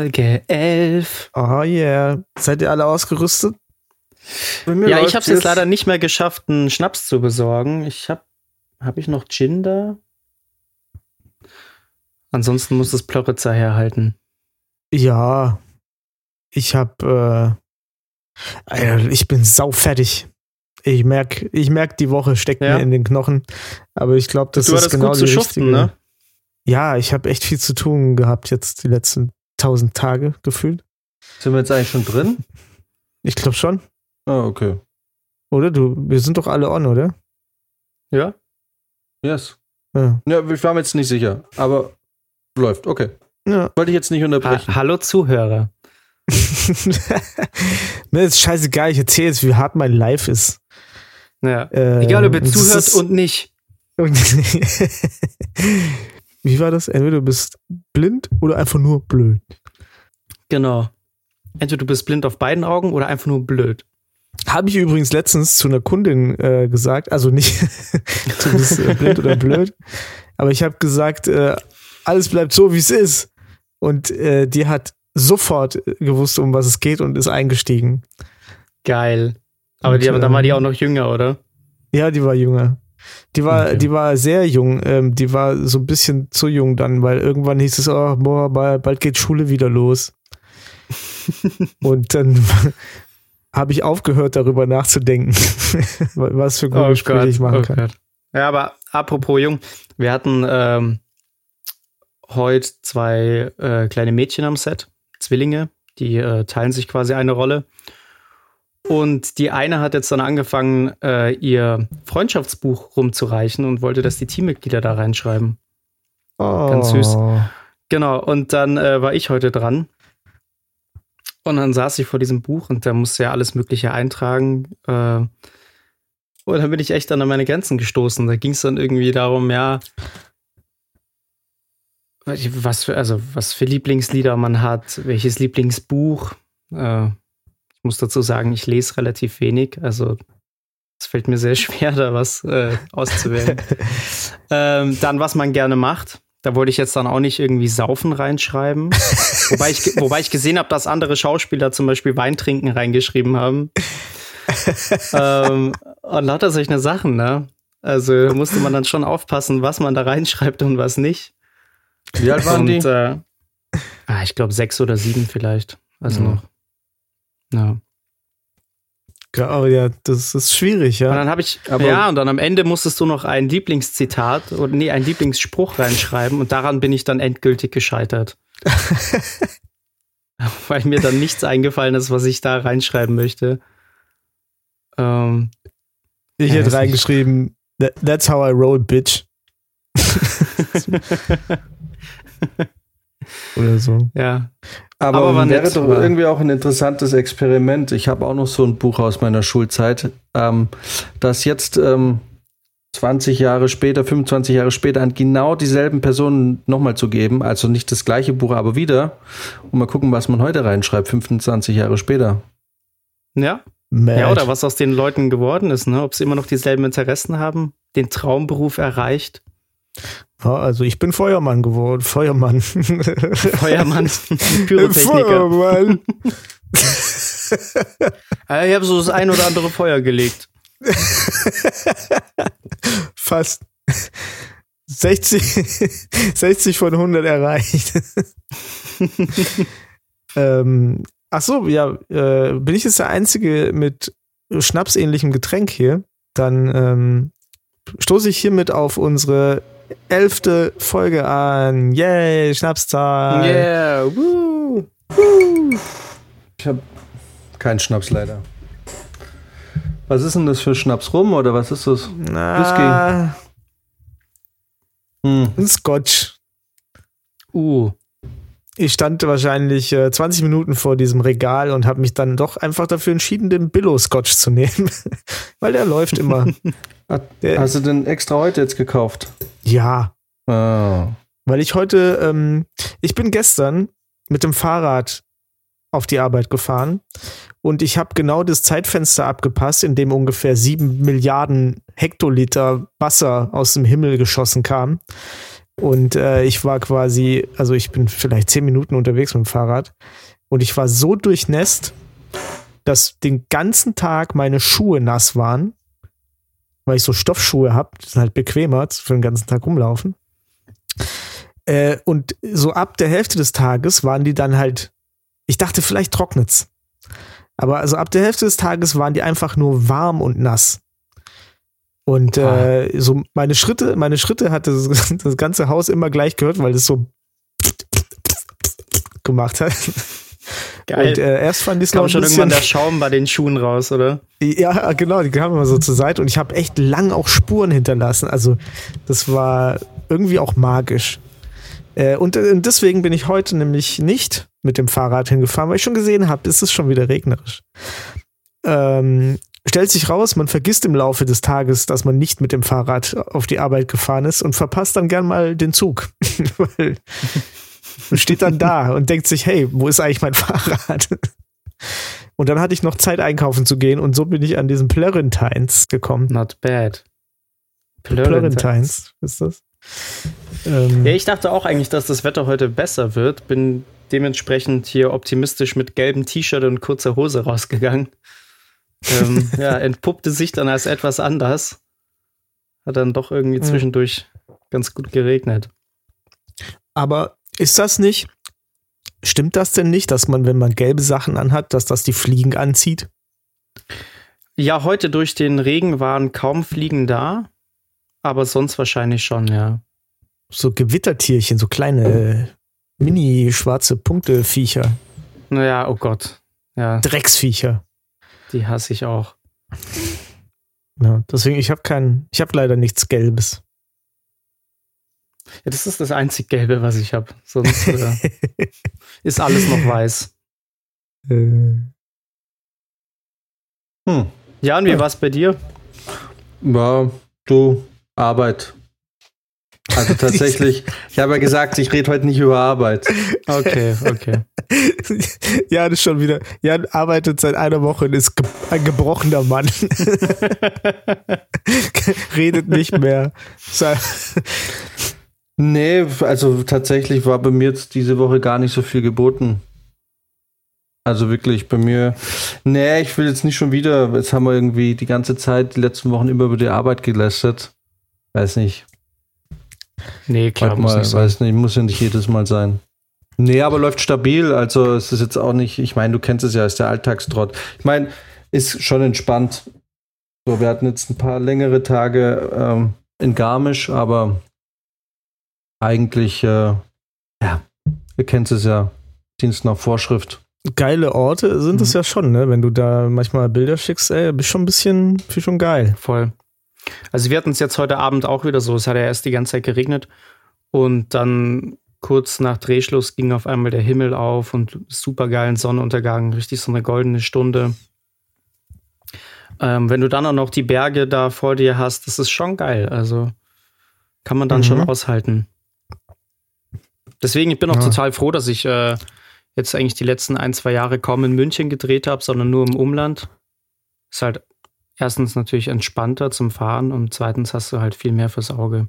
Folge 11. Oh yeah. Seid ihr alle ausgerüstet? Ja, ich habe es jetzt leider nicht mehr geschafft, einen Schnaps zu besorgen. Ich habe habe ich noch Gin da? Ansonsten muss das Plöritzer herhalten. Ja. Ich hab, äh, ich bin saufertig. Ich merk, ich merk, die Woche steckt Ja. mir in den Knochen. Aber ich glaube, das du ist genau gut zu die schuften, richtige. ne? Ja, ich habe echt viel zu tun gehabt jetzt die letzten tausend Tage gefühlt. Sind wir jetzt eigentlich schon drin? Ich glaube schon. Ah, okay. Oder? Du, wir sind doch alle on, oder? Ja. Yes. Ja. Ja, ich war mir jetzt nicht sicher, aber läuft. Okay. ja. Wollte ich jetzt nicht Ha unterbrechen. Hallo Zuhörer. Mir ist scheißegal, ich erzähle jetzt, wie hart mein Life ist. Ja. Äh, Egal, ob ihr zuhört und nicht. Wie war das? Entweder du bist blind oder einfach nur blöd. Genau. Entweder du bist blind auf beiden Augen oder einfach nur blöd. Habe ich übrigens letztens zu einer Kundin äh, gesagt, also nicht du bist äh, blind oder blöd, aber ich habe gesagt, äh, alles bleibt so, wie es ist. Und äh, die hat sofort gewusst, um was es geht und ist eingestiegen. Geil. Aber Und, die, dann war die ähm, auch noch jünger, oder? Ja, die war jünger. Die war, Okay. die war sehr jung. Ähm, die war so ein bisschen zu jung dann, weil irgendwann hieß es, oh, boah, bald, bald geht Schule wieder los. Und dann habe ich aufgehört, darüber nachzudenken, was für gute Sprüche ich machen kann. Oh Gott. Ja, aber apropos jung, wir hatten ähm, heute zwei äh, kleine Mädchen am Set, Zwillinge, die äh, teilen sich quasi eine Rolle. Und die eine hat jetzt dann angefangen, äh, ihr Freundschaftsbuch rumzureichen und wollte, dass die Teammitglieder da reinschreiben. Ganz süß. Oh. Genau, und dann äh, war ich heute dran. Und dann saß ich vor diesem Buch und da musste ja alles Mögliche eintragen. Äh, und dann bin ich echt dann an meine Grenzen gestoßen. Da ging es dann irgendwie darum, ja, was für, also was für Lieblingslieder man hat, welches Lieblingsbuch. Äh, ich muss dazu sagen, ich lese relativ wenig, also es fällt mir sehr schwer, da was äh, auszuwählen. ähm, dann, was man gerne macht. Da wollte ich jetzt dann auch nicht irgendwie Saufen reinschreiben. wobei, ich, wobei ich gesehen habe, dass andere Schauspieler zum Beispiel Wein trinken reingeschrieben haben. ähm, und lauter solche Sachen, ne? Also musste man dann schon aufpassen, was man da reinschreibt und was nicht. Wie alt waren und, die? Äh, ah, ich glaube sechs oder sieben vielleicht. Also Ja. noch. Ja. Ja, oh ja, das ist schwierig, Und ja. dann habe ich, Aber- ja, und dann am Ende musstest du noch ein Lieblingszitat oder nee, ein Lieblingsspruch reinschreiben und daran bin ich dann endgültig gescheitert. Weil mir dann nichts eingefallen ist, was ich da reinschreiben möchte. Ähm, Ich Ja, hätte reingeschrieben, "That- that's how I roll, bitch. Oder so. ja. Aber, aber wäre nett, doch war- irgendwie auch ein interessantes Experiment. Ich habe auch noch so ein Buch aus meiner Schulzeit, ähm, das jetzt ähm, 20 Jahre später, 25 Jahre später an genau dieselben Personen nochmal zu geben. Also nicht das gleiche Buch, aber wieder. Und mal gucken, was man heute reinschreibt, 25 Jahre später. Ja. Mad. Ja, oder was aus den Leuten geworden ist, ne? Ob sie immer noch dieselben Interessen haben, den Traumberuf erreicht. Also ich bin Feuermann geworden. Feuermann. Feuermann, Pyrotechniker. Feuermann. Ah, Ich habe so das ein oder andere Feuer gelegt. Fast 60, 60 von 100 erreicht. ähm, ach so, ja, äh, bin ich jetzt der Einzige mit schnapsähnlichem Getränk hier? Dann ähm, stoße ich hiermit auf unsere elfte Folge an. Yay, Schnapszahl. Yeah, woo. Ich habe keinen Schnaps leider. Was ist denn das für Schnaps rum oder was ist das? Na, Hm. ein Scotch. Uh, Ich stand wahrscheinlich äh, 20 Minuten vor diesem Regal und habe mich dann doch einfach dafür entschieden, den Billow-Scotch zu nehmen. Weil der läuft immer. Hast du den extra heute jetzt gekauft? Ja, Ah. weil ich heute, ähm, ich bin gestern mit dem Fahrrad auf die Arbeit gefahren und ich habe genau das Zeitfenster abgepasst, in dem ungefähr sieben Milliarden Hektoliter Wasser aus dem Himmel geschossen kam. Und äh, ich war quasi, also ich bin vielleicht zehn Minuten unterwegs mit dem Fahrrad und ich war so durchnässt, dass den ganzen Tag meine Schuhe nass waren, weil ich so Stoffschuhe habe, die sind halt bequemer für den ganzen Tag rumlaufen. Äh, und so ab der Hälfte des Tages waren die dann halt, ich dachte, vielleicht trocknet's. Aber also ab der Hälfte des Tages waren die einfach nur warm und nass. Und äh, so meine Schritte, meine Schritte hat das, das ganze Haus immer gleich gehört, weil es so gemacht hat. geil. Und äh, erst fand ich es noch schon irgendwann der Schaum bei den Schuhen raus, oder? ja, genau, die kamen immer so zur Seite und ich habe echt lang auch Spuren hinterlassen. Also das war irgendwie auch magisch. Äh, und, äh, und deswegen bin ich heute nämlich nicht mit dem Fahrrad hingefahren, weil ich schon gesehen habe, es ist schon wieder regnerisch. Ähm, stellt sich raus, man vergisst im Laufe des Tages, dass man nicht mit dem Fahrrad auf die Arbeit gefahren ist und verpasst dann gern mal den Zug. weil man steht dann da und denkt sich, hey, wo ist eigentlich mein Fahrrad? Und dann hatte ich noch Zeit einkaufen zu gehen und so bin ich an diesen Plörentines gekommen. Not bad. Plörentines ist das? Ähm, Ja, ich dachte auch eigentlich, dass das Wetter heute besser wird. Bin dementsprechend hier optimistisch mit gelbem T-Shirt und kurzer Hose rausgegangen. ähm, ja, entpuppte sich dann als etwas anders. Hat dann doch irgendwie Ja. zwischendurch ganz gut geregnet. aber ist das nicht? Stimmt das denn nicht, dass man, wenn man gelbe Sachen anhat, dass das die Fliegen anzieht? Ja, heute durch den Regen waren kaum Fliegen da, aber sonst wahrscheinlich schon, ja. So Gewittertierchen, so kleine mini schwarze Punkteviecher, Naja, oh Gott. Ja, Drecksviecher. die hasse ich auch. Ja, deswegen, ich habe kein, ich habe leider nichts Gelbes. Ja, das ist das einzig Gelbe, was ich habe. Sonst äh, ist alles noch weiß. Äh, Hm. Ja, und wie war es bei dir? Ja, du, Arbeit. Also tatsächlich, ich habe ja gesagt, ich rede heute nicht über Arbeit. Okay, okay. Jan ist schon wieder. Jan arbeitet seit einer Woche und ist ge ein gebrochener Mann. Redet nicht mehr. Nee, also tatsächlich war bei mir jetzt diese Woche gar nicht so viel geboten. Also wirklich bei mir. Nee, ich will jetzt nicht schon wieder. Jetzt haben wir irgendwie die ganze Zeit, die letzten Wochen immer über die Arbeit gelästert. Weiß nicht. Nee, klar, Warte muss mal, nicht sein. weiß nicht, muss ja nicht jedes Mal sein. Nee, aber läuft stabil. Also es ist jetzt auch nicht, ich meine, du kennst es ja, ist der Alltagstrott. Ich meine, ist schon entspannt. So, wir hatten jetzt ein paar längere Tage ähm, in Garmisch, aber eigentlich, äh, ja, ihr kennt es ja, Dienst nach Vorschrift. Geile Orte sind es Mhm. ja schon, ne? Wenn du da manchmal Bilder schickst, ey, bist schon ein bisschen, viel schon geil. Voll. Also wir hatten es jetzt heute Abend auch wieder so. Es hat ja erst die ganze Zeit geregnet und dann kurz nach Drehschluss ging auf einmal der Himmel auf und super geilen Sonnenuntergang, richtig so eine goldene Stunde. Ähm, wenn du dann auch noch die Berge da vor dir hast, das ist schon geil. Also kann man dann Mhm. schon aushalten. Deswegen, ich bin auch Ja. total froh, dass ich äh, jetzt eigentlich die letzten ein, zwei Jahre kaum in München gedreht habe, sondern nur im Umland. Ist halt erstens natürlich entspannter zum Fahren und zweitens hast du halt viel mehr fürs Auge.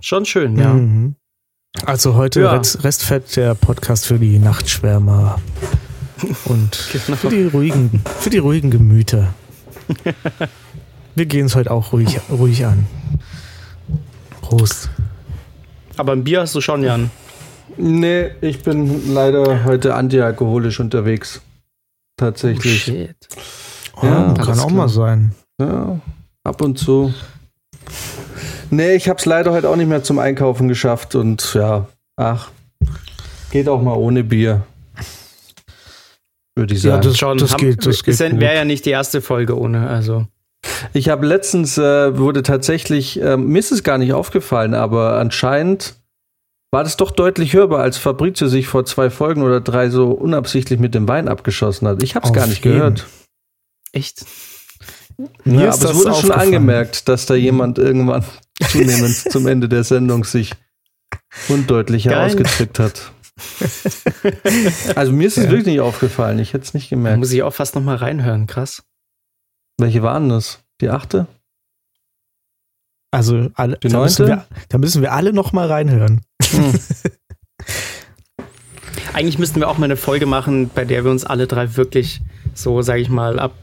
Schon schön, ja. Mhm. Also heute Ja. Rest, Restfett der Podcast für die Nachtschwärmer und Genau. für die ruhigen, für die ruhigen Gemüter. Wir gehen es heute auch ruhig, ruhig an. Prost. Aber ein Bier hast du schon, Jan. Nee, ich bin leider heute antialkoholisch unterwegs. Tatsächlich. Oh, shit. Ja, Oh, kann auch klar. mal sein. Ja, ab und zu. Nee, ich hab's leider heute auch nicht mehr zum Einkaufen geschafft und ja, ach, geht auch mal ohne Bier. würde ich sagen. Ja, das, Schon, das haben- geht, das geht wäre ja nicht die erste Folge ohne, also. Ich habe letztens äh, wurde tatsächlich, ähm, mir ist es gar nicht aufgefallen, aber anscheinend war das doch deutlich hörbar, als Fabrizio sich vor zwei Folgen oder drei so unabsichtlich mit dem Wein abgeschossen hat. Ich habe es gar nicht jeden. gehört. Echt? Mir Ja, ist aber es wurde schon angemerkt, dass da jemand irgendwann zunehmend zum Ende der Sendung sich undeutlicher Geil. ausgedrückt hat. Also mir ist es wirklich nicht aufgefallen. Ich hätte es nicht Da gemerkt. muss ich auch fast noch mal reinhören, krass. Welche waren das? Die achte? Also, alle, Die da, müssen neunte? wir, da müssen wir alle noch mal reinhören. Hm. Eigentlich müssten wir auch mal eine Folge machen, bei der wir uns alle drei wirklich so, sage ich mal, ab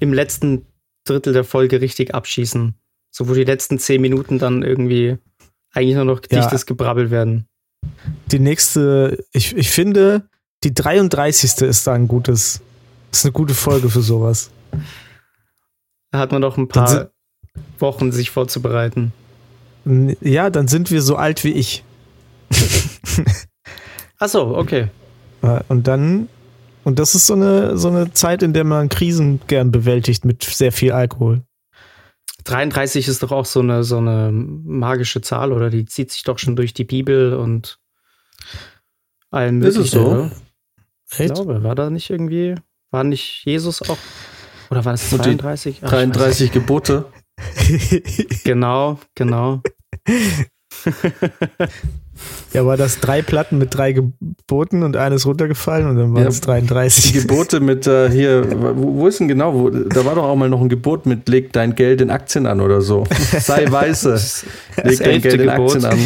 im letzten Drittel der Folge richtig abschießen. So, wo die letzten zehn Minuten dann irgendwie eigentlich nur noch dichtes Gebrabbel werden. Die nächste, ich, ich finde, die 33. ist da ein gutes, ist eine gute Folge für sowas. Da hat man noch ein paar Wochen, sich vorzubereiten. Ja, dann sind wir so alt wie ich. Ach so, okay. Und dann, und das ist so eine, so eine Zeit, in der man Krisen gern bewältigt mit sehr viel Alkohol. 33 ist doch auch so eine, so eine magische Zahl, oder? Die zieht sich doch schon durch die Bibel und allem Ist es so? Ich Echt? glaube, war da nicht irgendwie, war nicht Jesus auch, oder war es Und die 32? Ach, ich weiß 33 Gebote. Genau, genau. Ja, war das drei Platten mit drei Geboten und eines runtergefallen und dann war Ja. es Die 33. Gebote mit äh, hier, wo, wo ist denn genau? Wo, da war doch auch mal noch ein Gebot mit leg dein Geld in Aktien an oder so. Sei weise. Leg dein Geld in Gebot. Aktien an.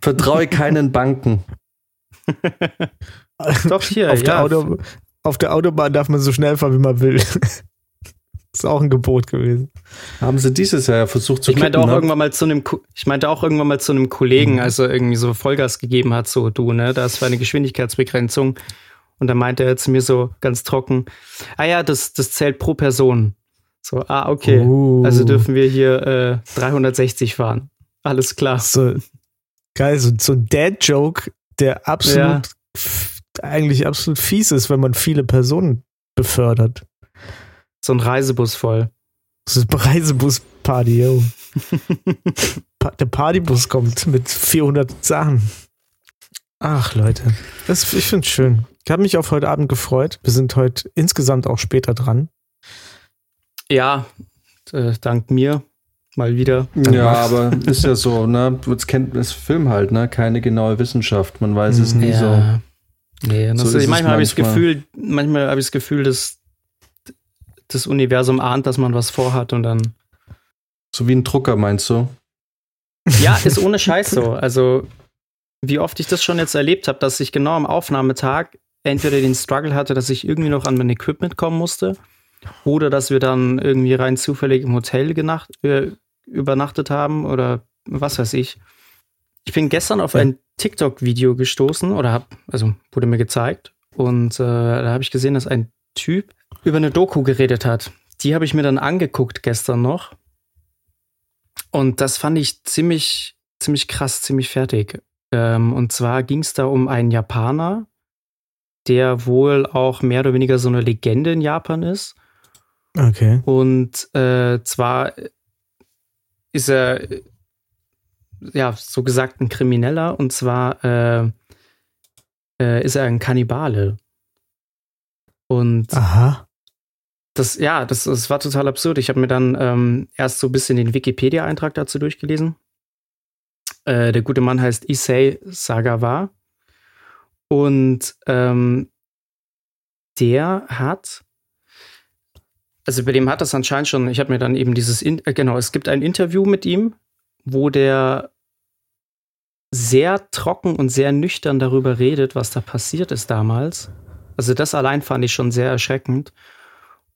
Vertraue keinen Banken. Doch, hier, auf, der ja. Auto, auf der Autobahn darf man so schnell fahren, wie man will. Ist auch ein Gebot gewesen. Haben sie dieses Jahr versucht zu Ich meinte kippen, auch ne? irgendwann mal zu einem, ich meinte auch irgendwann mal zu einem Kollegen, als er irgendwie so Vollgas gegeben hat, so du, ne, das war eine Geschwindigkeitsbegrenzung. Und dann meinte er zu mir so ganz trocken, ah ja, das, das zählt pro Person. So, ah, okay. Uh. Also dürfen wir hier äh, 360 fahren. Alles klar. So, geil, so, so ein Dad-Joke, der absolut, f- eigentlich absolut fies ist, wenn man viele Personen befördert. So ein Reisebus voll. Das ist Reisebus-Party, yo. Pa der Partybus kommt mit 400 Sachen. Ach, Leute. Das, ich finde es schön. Ich habe mich auf heute Abend gefreut. Wir sind heute insgesamt auch später dran. Ja, äh, dank mir mal wieder. Dank Ja, aber ist ja so, ne? Das kennt das Film halt, ne? Keine genaue Wissenschaft. Man weiß es nie so. ja. Nee, und So ist es manchmal habe ich das. Gefühl, manchmal habe ich das Gefühl, dass das Universum ahnt, dass man was vorhat und dann. So wie ein Drucker, meinst du? Ja, ist ohne Scheiß so. Also, wie oft ich das schon jetzt erlebt habe, dass ich genau am Aufnahmetag entweder den Struggle hatte, dass ich irgendwie noch an mein Equipment kommen musste, oder dass wir dann irgendwie rein zufällig im Hotel genacht, äh, übernachtet haben oder was weiß ich. Ich bin gestern auf ein TikTok-Video gestoßen oder hab, also wurde mir gezeigt und äh, da habe ich gesehen, dass ein Typ über eine Doku geredet hat. Die habe ich mir dann angeguckt gestern noch und das fand ich ziemlich, ziemlich krass, ziemlich fertig. Ähm, und zwar ging es da um einen Japaner, der wohl auch mehr oder weniger so eine Legende in Japan ist. Okay. Und äh, zwar ist er, ja, so gesagt ein Krimineller. Und zwar äh, äh, ist er ein Kannibale. Und Aha. Das, ja, das, das war total absurd. Ich habe mir dann ähm, erst so ein bisschen den Wikipedia-Eintrag dazu durchgelesen. Äh, der gute Mann heißt Issei Sagawa. Und ähm, der hat, also bei dem hat das anscheinend schon, ich habe mir dann eben dieses, In äh, genau, es gibt ein Interview mit ihm, wo der sehr trocken und sehr nüchtern darüber redet, was da passiert ist damals. Also das allein fand ich schon sehr erschreckend.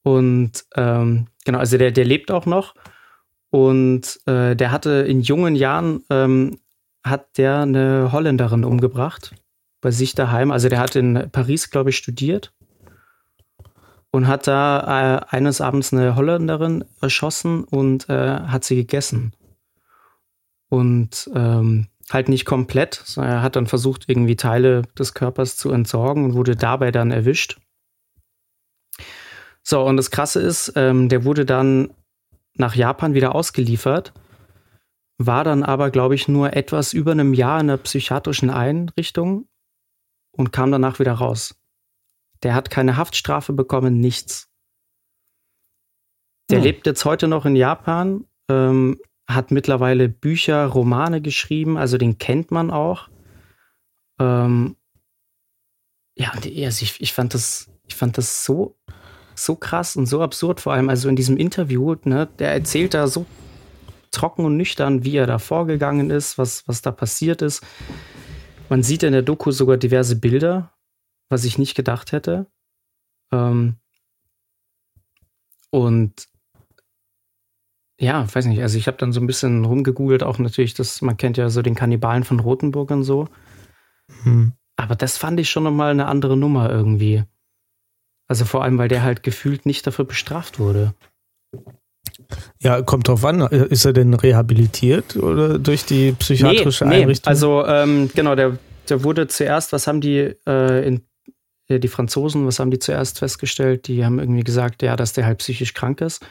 Und ähm, genau, also der, der lebt auch noch. Und äh, der hatte in jungen Jahren, ähm, hat der eine Holländerin umgebracht bei sich daheim. Also der hat in Paris, glaube ich, studiert und hat da äh, eines Abends eine Holländerin erschossen und äh, hat sie gegessen. Und ähm, halt nicht komplett, sondern er hat dann versucht, irgendwie Teile des Körpers zu entsorgen und wurde dabei dann erwischt. So, und das Krasse ist, ähm, der wurde dann nach Japan wieder ausgeliefert, war dann aber, glaube ich, nur etwas über einem Jahr in einer psychiatrischen Einrichtung und kam danach wieder raus. Der hat keine Haftstrafe bekommen, nichts. Der hm. lebt jetzt heute noch in Japan, ähm, hat mittlerweile Bücher, Romane geschrieben, also den kennt man auch. Ähm, ja, also ich, ich fand das, ich fand das so, so krass und so absurd, vor allem also in diesem Interview, ne, der erzählt da so trocken und nüchtern, wie er da vorgegangen ist, was, was da passiert ist. Man sieht in der Doku sogar diverse Bilder, was ich nicht gedacht hätte. Ähm, und ja, weiß nicht, also ich habe dann so ein bisschen rumgegoogelt, auch natürlich, das, man kennt ja so den Kannibalen von Rothenburg und so. Hm. Aber das fand ich schon nochmal eine andere Nummer irgendwie. Also vor allem, weil der halt gefühlt nicht dafür bestraft wurde. Ja, kommt drauf an. Ist er denn rehabilitiert oder durch die psychiatrische nee, nee. Einrichtung? Also ähm, genau, der, der wurde zuerst, was haben die äh, in äh, die Franzosen, was haben die zuerst festgestellt? Die haben irgendwie gesagt, ja, dass der halt psychisch krank ist.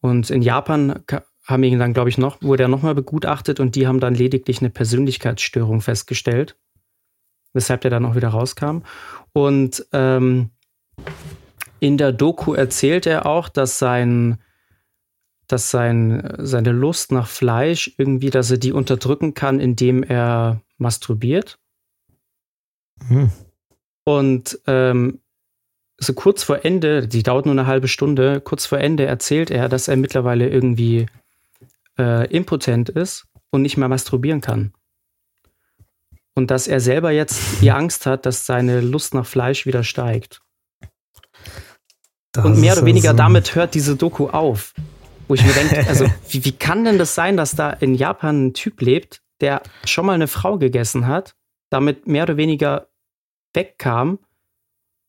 Und in Japan haben ihn dann, glaube ich, noch, wurde er nochmal begutachtet und die haben dann lediglich eine Persönlichkeitsstörung festgestellt, weshalb der dann auch wieder rauskam. Und ähm, in der Doku erzählt er auch, dass sein, dass sein, seine Lust nach Fleisch irgendwie, dass er die unterdrücken kann, indem er masturbiert. Hm. Und ähm, so kurz vor Ende, die dauert nur eine halbe Stunde, kurz vor Ende erzählt er, dass er mittlerweile irgendwie äh, impotent ist und nicht mehr masturbieren kann. Und dass er selber jetzt die Angst hat, dass seine Lust nach Fleisch wieder steigt. Das und mehr oder weniger so. damit hört diese Doku auf. Wo ich mir denke, also wie, wie kann denn das sein, dass da in Japan ein Typ lebt, der schon mal eine Frau gegessen hat, damit mehr oder weniger wegkam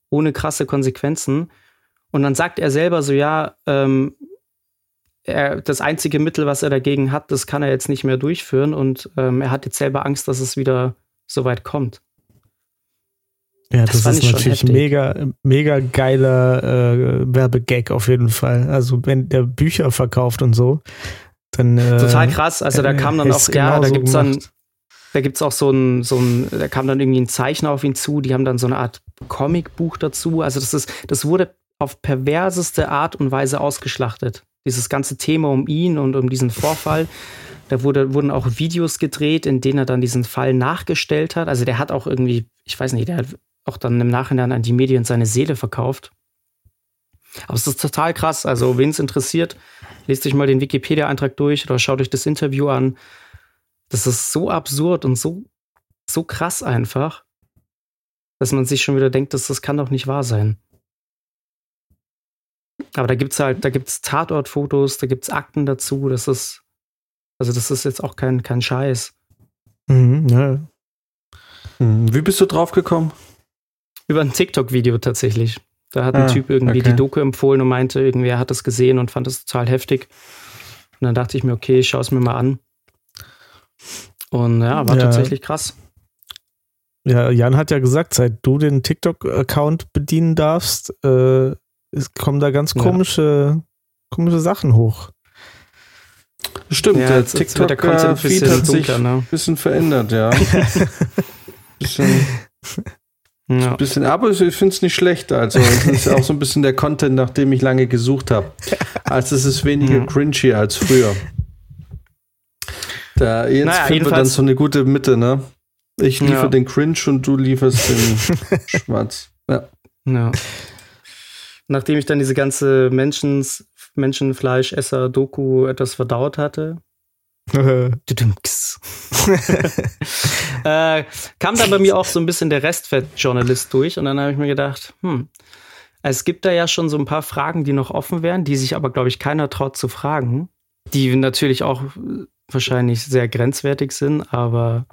ohne krasse Konsequenzen. Und dann sagt er selber so, ja, ähm, er, das einzige Mittel, was er dagegen hat, das kann er jetzt nicht mehr durchführen und ähm, er hat jetzt selber Angst, dass es wieder so weit kommt. Ja, das, das ist natürlich mega, mega geiler äh, Werbegag auf jeden Fall. Also wenn der Bücher verkauft und so, dann äh, total krass. Also da kam dann auch, ja, da gibt's dann da gibt es auch so ein, so ein, da kam dann irgendwie ein Zeichner auf ihn zu, die haben dann so eine Art Comicbuch dazu. Also das ist, das wurde auf perverseste Art und Weise ausgeschlachtet. Dieses ganze Thema um ihn und um diesen Vorfall. Da wurde, wurden auch Videos gedreht, in denen er dann diesen Fall nachgestellt hat. Also der hat auch irgendwie, ich weiß nicht, der hat auch dann im Nachhinein an die Medien seine Seele verkauft. Aber es ist total krass. Also, wen es interessiert, lest euch mal den Wikipedia-Eintrag durch oder schaut euch das Interview an. Das ist so absurd und so, so krass einfach, dass man sich schon wieder denkt, dass das kann doch nicht wahr sein. Aber da gibt's halt, da gibt's Tatortfotos, da gibt's Akten dazu, das ist, also das ist jetzt auch kein, kein Scheiß. Mhm, ja. Hm, wie bist du drauf gekommen? Über ein TikTok-Video tatsächlich. Da hat ein ah, Typ irgendwie okay. die Doku empfohlen und meinte, irgendwer hat das gesehen und fand das total heftig. Und dann dachte ich mir, okay, ich schaue es mir mal an. Und ja, war ja. tatsächlich krass. Ja, Jan hat ja gesagt, seit du den TikTok-Account bedienen darfst, äh, es kommen da ganz komische, ja. komische Sachen hoch. Stimmt, ja, der TikTok der Content Feed hat sich ein ne? bisschen verändert, ja. bisschen, ja. bisschen, aber ich finde es nicht schlecht. Also es ist auch so ein bisschen der Content, nach dem ich lange gesucht habe. Also es ist weniger cringy als früher. Da, jetzt naja, finden wir dann so eine gute Mitte, ne? Ich liefere ja. den Cringe und du lieferst den Schwarz. Ja. ja. Nachdem ich dann diese ganze Menschens, Menschenfleischesser-Doku etwas verdaut hatte, äh, kam dann bei mir auch so ein bisschen der Restfett-Journalist durch und dann habe ich mir gedacht, hm, es gibt da ja schon so ein paar Fragen, die noch offen wären, die sich aber, glaube ich, keiner traut zu fragen, die natürlich auch wahrscheinlich sehr grenzwertig sind, aber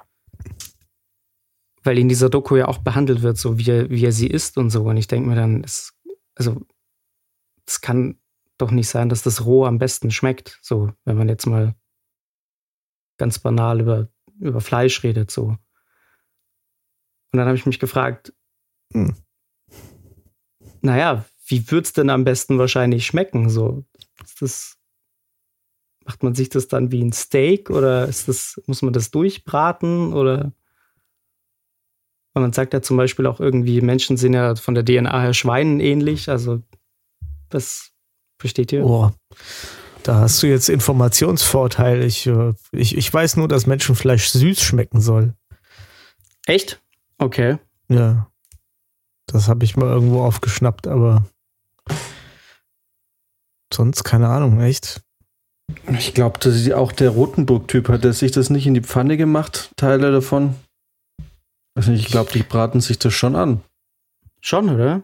weil in dieser Doku ja auch behandelt wird, so wie er, wie er sie ist und so. Und ich denke mir dann, es, also, es kann doch nicht sein, dass das roh am besten schmeckt. So, wenn man jetzt mal ganz banal über, über Fleisch redet, so. Und dann habe ich mich gefragt, hm. naja, wie wird's denn am besten wahrscheinlich schmecken? So, ist das, macht man sich das dann wie ein Steak oder ist das, muss man das durchbraten oder? Und man sagt ja zum Beispiel auch irgendwie, Menschen sind ja von der DNA her Schweinen ähnlich. Also, das versteht ihr? Oh, da hast du jetzt Informationsvorteil. Ich, äh, ich, ich weiß nur, dass Menschenfleisch süß schmecken soll. Echt? Okay. Ja. Das habe ich mal irgendwo aufgeschnappt, aber sonst keine Ahnung, echt. Ich glaube, dass auch der Rotenburg-Typ hat, der sich das nicht in die Pfanne gemacht, Teile davon. Also ich glaube, die braten sich das schon an. Schon, oder?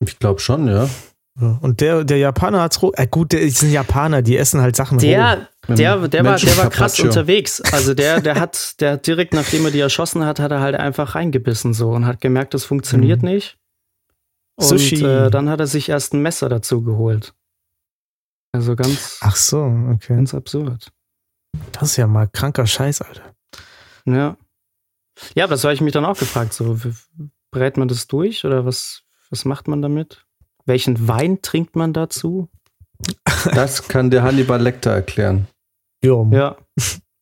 Ich glaube schon, ja. Und der, der Japaner hat's. Äh, gut, der ist ein Japaner, die essen halt Sachen. Der, der, der, war, der war krass Carpaccio. unterwegs. Also der, der hat, der hat direkt nachdem er die erschossen hat, hat er halt einfach reingebissen so und hat gemerkt, das funktioniert Mhm. nicht. Und Sushi. äh, dann hat er sich erst ein Messer dazu geholt. Also ganz, Ach so, okay. ganz absurd. Das ist ja mal kranker Scheiß, Alter. Ja. Ja, das habe ich mich dann auch gefragt. So, brät man das durch oder was, was macht man damit? Welchen Wein trinkt man dazu? Das kann der Hannibal Lecter erklären. Jo. Ja.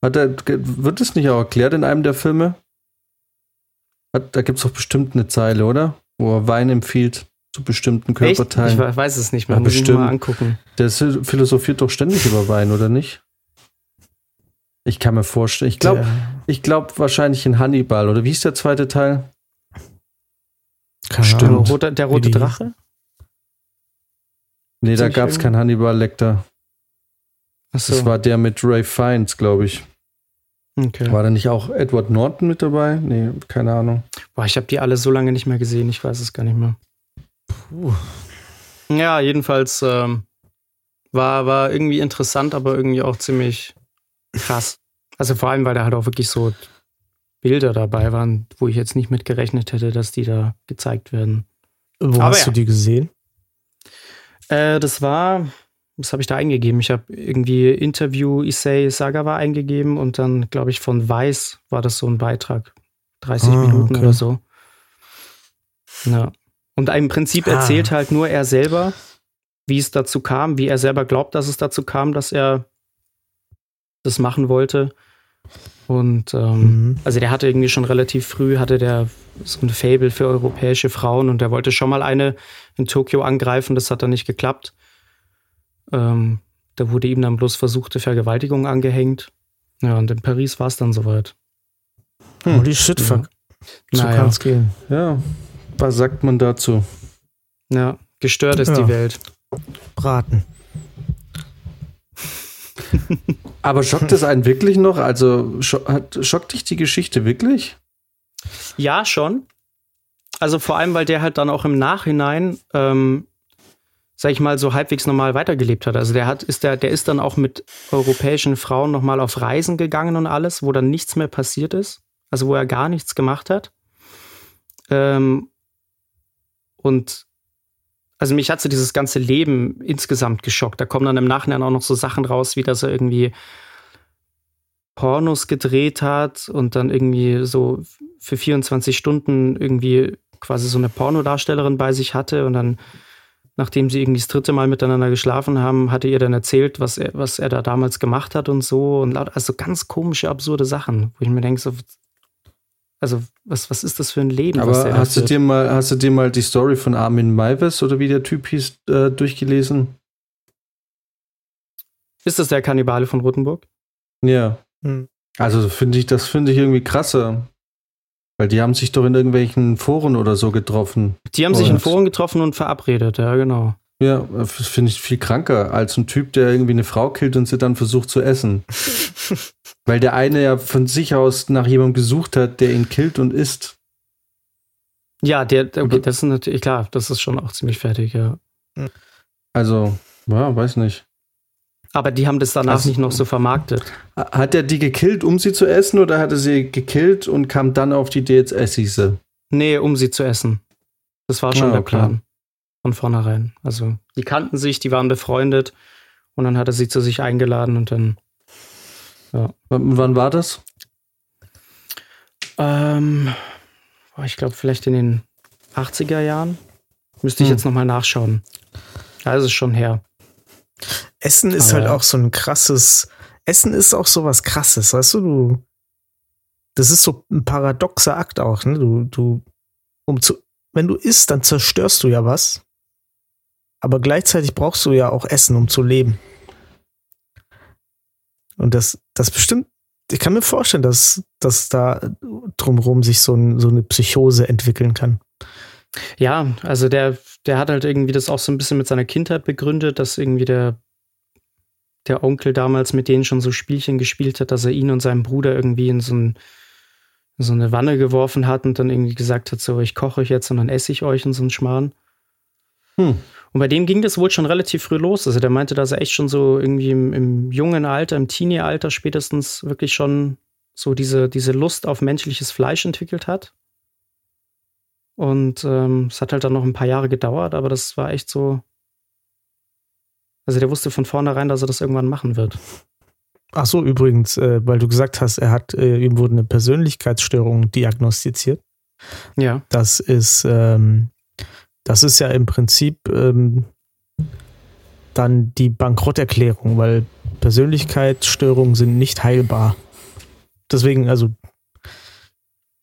Hat er, wird es nicht auch erklärt in einem der Filme? Hat, da gibt es doch bestimmt eine Zeile, oder? Wo er Wein empfiehlt zu bestimmten Echt? Ich Körperteilen. we- weiß es nicht mehr. Ja, Muss bestimmt. mal angucken. Der philosophiert doch ständig über Wein, oder nicht? Ich kann mir vorstellen. Ich glaube, ich glaube wahrscheinlich in Hannibal. Oder wie ist der zweite Teil? keine Stimmt. Der Ahnung. rote, der rote Drache? Nee, da gab es keinen Hannibal Lecter. Achso. Das war der mit Ray Fiennes, glaube ich. okay. War da nicht auch Edward Norton mit dabei? Nee, keine Ahnung. Boah, ich habe die alle so lange nicht mehr gesehen, ich weiß es gar nicht mehr. Puh. Ja, jedenfalls ähm, war, war irgendwie interessant, aber irgendwie auch ziemlich krass. Also vor allem, weil da halt auch wirklich so Bilder dabei waren, wo ich jetzt nicht mit gerechnet hätte, dass die da gezeigt werden. Wo Aber hast ja. du die gesehen? Äh, das war, was habe ich da eingegeben? Ich habe irgendwie Interview Issei Sagawa eingegeben und dann, glaube ich, von Weiß war das so ein Beitrag. 30 Ah, Minuten okay. oder so. Ja. Und im Prinzip Ah. erzählt halt nur er selber, wie es dazu kam, wie er selber glaubt, dass es dazu kam, dass er das machen wollte. Und ähm, Mhm. also der hatte irgendwie schon relativ früh, hatte der so ein Fable für europäische Frauen und der wollte schon mal eine in Tokio angreifen, das hat dann nicht geklappt. Ähm, da wurde ihm dann bloß versuchte Vergewaltigung angehängt. Ja, und in Paris war es dann soweit. Hm. Holy shit, fuck. So Naja. kann's gehen. Ja, was sagt man dazu? Ja, gestört ist Ja. die Welt. Braten. Aber schockt es einen wirklich noch? Also schockt dich die Geschichte wirklich? Ja, schon. Also vor allem, weil der halt dann auch im Nachhinein, ähm, sag ich mal, so halbwegs normal weitergelebt hat. Also der hat, ist der, der ist dann auch mit europäischen Frauen nochmal auf Reisen gegangen und alles, wo dann nichts mehr passiert ist. Also wo er gar nichts gemacht hat. Ähm, und also mich hat so dieses ganze Leben insgesamt geschockt. Da kommen dann im Nachhinein auch noch so Sachen raus, wie dass er irgendwie Pornos gedreht hat und dann irgendwie so für 24 Stunden irgendwie quasi so eine Pornodarstellerin bei sich hatte und dann, nachdem sie irgendwie das dritte Mal miteinander geschlafen haben, hatte ihr dann erzählt, was er, was er da damals gemacht hat und so und also ganz komische, absurde Sachen, wo ich mir denke, so, also was, was ist das für ein Leben? was Aber hast du dir mal, hast du dir mal die Story von Armin Maives oder wie der Typ hieß, äh, durchgelesen? Ist das der Kannibale von Rothenburg? Ja. Hm. Also finde ich, das finde ich irgendwie krasser. Weil die haben sich doch in irgendwelchen Foren oder so getroffen. Die haben sich in Foren getroffen und verabredet, ja, genau. Ja, das finde ich viel kranker als ein Typ, der irgendwie eine Frau killt und sie dann versucht zu essen. Weil der eine ja von sich aus nach jemandem gesucht hat, der ihn killt und isst. Ja, der, okay, das ist natürlich, klar, das ist schon auch ziemlich fertig, ja. Also, ja, weiß nicht. Aber die haben das danach Also- nicht noch so vermarktet. Hat er die gekillt, um sie zu essen, oder hat er sie gekillt und kam dann auf die Idee, jetzt esse ich sie? Nee, um sie zu essen. Das war schon Ah, der okay. Plan. Von vornherein. Also, die kannten sich, die waren befreundet. Und dann hat er sie zu sich eingeladen und dann. W wann war das? Ähm, ich glaube, vielleicht in den 80er Jahren. Müsste ich Hm. jetzt nochmal nachschauen. Ja, das ist schon her. Essen ist Aber- halt auch so ein krasses. Essen ist auch so was krasses, weißt du, du. Das ist so ein paradoxer Akt auch, ne? Du, du, um zu, wenn du isst, dann zerstörst du ja was. Aber gleichzeitig brauchst du ja auch Essen, um zu leben. Und das, das bestimmt, ich kann mir vorstellen, dass, dass da drumherum sich so, ein, so eine Psychose entwickeln kann. Ja, also der, der hat halt irgendwie das auch so ein bisschen mit seiner Kindheit begründet, dass irgendwie der, der Onkel damals mit denen schon so Spielchen gespielt hat, dass er ihn und seinen Bruder irgendwie in so, ein, in so eine Wanne geworfen hat und dann irgendwie gesagt hat, so, ich koche euch jetzt und dann esse ich euch und so einen Schmarrn. Hm. Und bei dem ging das wohl schon relativ früh los. Also der meinte, dass er echt schon so irgendwie im, im jungen Alter, im Teenie-Alter spätestens wirklich schon so diese, diese Lust auf menschliches Fleisch entwickelt hat. Und ähm, es hat halt dann noch ein paar Jahre gedauert, aber das war echt so. Also der wusste von vornherein, dass er das irgendwann machen wird. Ach so, übrigens, äh, weil du gesagt hast, er hat, äh, ihm wurde eine Persönlichkeitsstörung diagnostiziert. Ja. Das ist, ähm, das ist ja im Prinzip ähm, dann die Bankrotterklärung, weil Persönlichkeitsstörungen sind nicht heilbar. Deswegen, also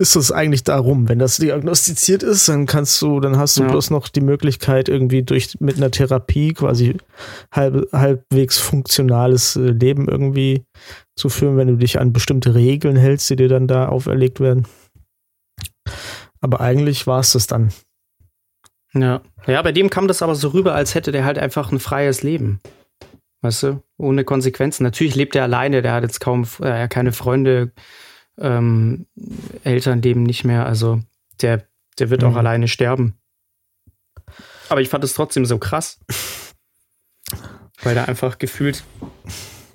ist es eigentlich darum, wenn das diagnostiziert ist, dann kannst du, dann hast du Ja. bloß noch die Möglichkeit, irgendwie durch mit einer Therapie quasi halb, halbwegs funktionales äh, Leben irgendwie zu führen, wenn du dich an bestimmte Regeln hältst, die dir dann da auferlegt werden. Aber eigentlich war es das dann. Ja. Ja, bei dem kam das aber so rüber, als hätte der halt einfach ein freies Leben. Weißt du? Ohne Konsequenzen. Natürlich lebt er alleine, der hat jetzt kaum äh, keine Freunde, ähm, Eltern leben nicht mehr. Also der, der wird Mhm. auch alleine sterben. Aber ich fand es trotzdem so krass. Weil da einfach gefühlt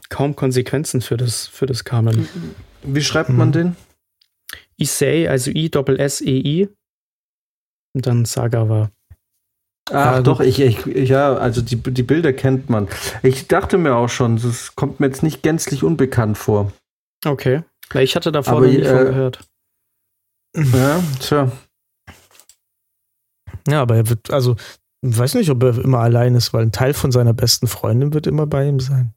kaum Konsequenzen für das, für das kamen. Wie schreibt man Mhm. den? Issei, also I-S-S-E-I. Und dann Sagawa. Ach Ah, doch, ich, ich, ja, also die, die Bilder kennt man. Ich dachte mir auch schon, das kommt mir jetzt nicht gänzlich unbekannt vor. Okay. Weil ich hatte davor Aber, noch nie von äh, gehört. Ja, tja. Ja, aber er wird, also, ich weiß nicht, ob er immer allein ist, weil ein Teil von seiner besten Freundin wird immer bei ihm sein.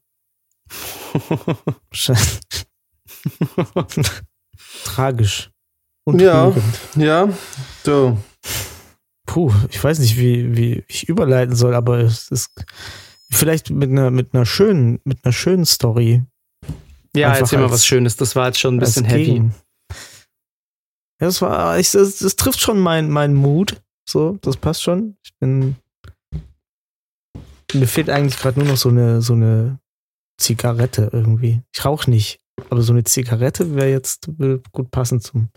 Tragisch. Und Ja. Ja, so. Puh, ich weiß nicht, wie, wie ich überleiten soll, aber es ist vielleicht mit einer, mit einer schönen, mit einer schönen Story. Ja, Einfach erzähl mal was Schönes. Das war jetzt schon ein bisschen heavy. Gegen- Ja, das war, ich, das, das trifft schon mein, mein Mut. So, das passt schon. Ich bin. Mir fehlt eigentlich gerade nur noch so eine, so eine Zigarette irgendwie. Ich rauche nicht. Aber so eine Zigarette wäre jetzt gut passen zum.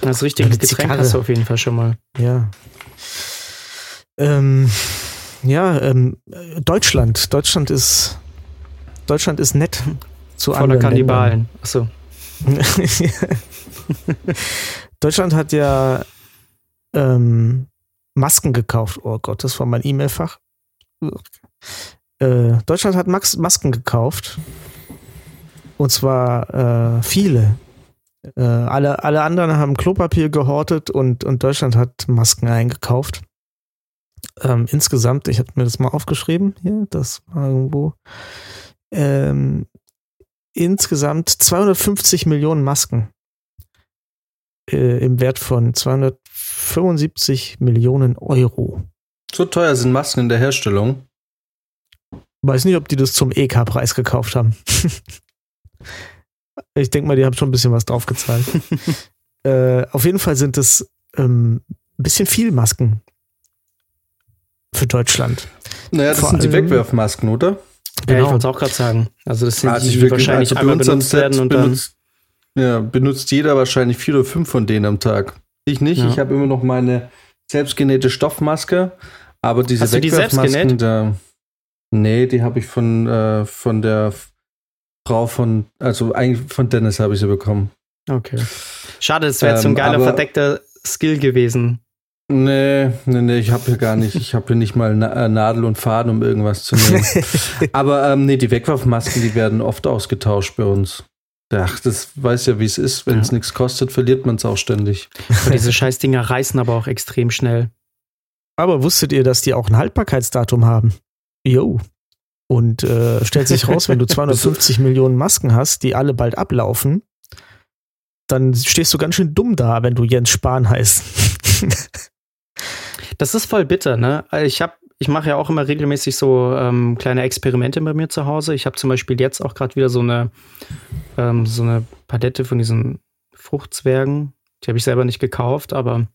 Das richtige Getränk Zigarre. hast du auf jeden Fall schon mal. Ja. Ähm, ja, ähm, äh, Deutschland. Deutschland ist. Deutschland ist nett zu Voller anderen Kannibalen. Achso. Deutschland hat ja ähm, Masken gekauft. Oh Gott, das war mein E-Mail-Fach. Äh, Deutschland hat Max Masken gekauft. Und zwar äh, viele. Äh, alle, alle anderen haben Klopapier gehortet und, und Deutschland hat Masken eingekauft. Ähm, insgesamt, ich habe mir das mal aufgeschrieben hier, das war irgendwo. Ähm, insgesamt 250 Millionen Masken äh, im Wert von 275 Millionen Euro. So teuer sind Masken in der Herstellung. Weiß nicht, ob die das zum EK-Preis gekauft haben. ich denke mal, die haben schon ein bisschen was draufgezahlt. äh, auf jeden Fall sind es ähm, ein bisschen viel Masken für Deutschland. Naja, das Vor sind die Wegwerfmasken, oder? Ja, Genau. ich wollte es auch gerade sagen. Also das sind Also die, die wahrscheinlich also einmal benutzt werden und dann. benutzt, ja, benutzt jeder wahrscheinlich vier oder fünf von denen am Tag. Ich nicht. Ja. Ich habe immer noch meine selbstgenähte Stoffmaske, aber diese Hast die Wegwerfmasken, genäht? da. Nee, die habe ich von, äh, von der Frau von, also eigentlich von Dennis habe ich sie bekommen. Okay. Schade, das wäre jetzt so ein Ähm, geiler aber- verdeckter Skill gewesen. Nee, nee, nee, ich habe hier gar nicht, ich habe hier nicht mal Na äh, Nadel und Faden, um irgendwas zu nehmen. Aber ähm, nee, die Wegwerfmasken, die werden oft ausgetauscht bei uns. Ach, das weiß ja, wie es ist. Wenn es Ja. nichts kostet, verliert man es auch ständig. Aber diese Scheißdinger reißen aber auch extrem schnell. Aber wusstet ihr, dass die auch ein Haltbarkeitsdatum haben? Jo. Und äh, stellt sich raus, wenn du 250 Millionen Masken hast, die alle bald ablaufen, dann stehst du ganz schön dumm da, wenn du Jens Spahn heißt. Das ist voll bitter, ne? Ich habe ich mache ja auch immer regelmäßig so ähm, kleine Experimente bei mir zu Hause. Ich habe zum Beispiel jetzt auch gerade wieder so eine, ähm, so eine Palette von diesen Fruchtzwergen. Die habe ich selber nicht gekauft, aber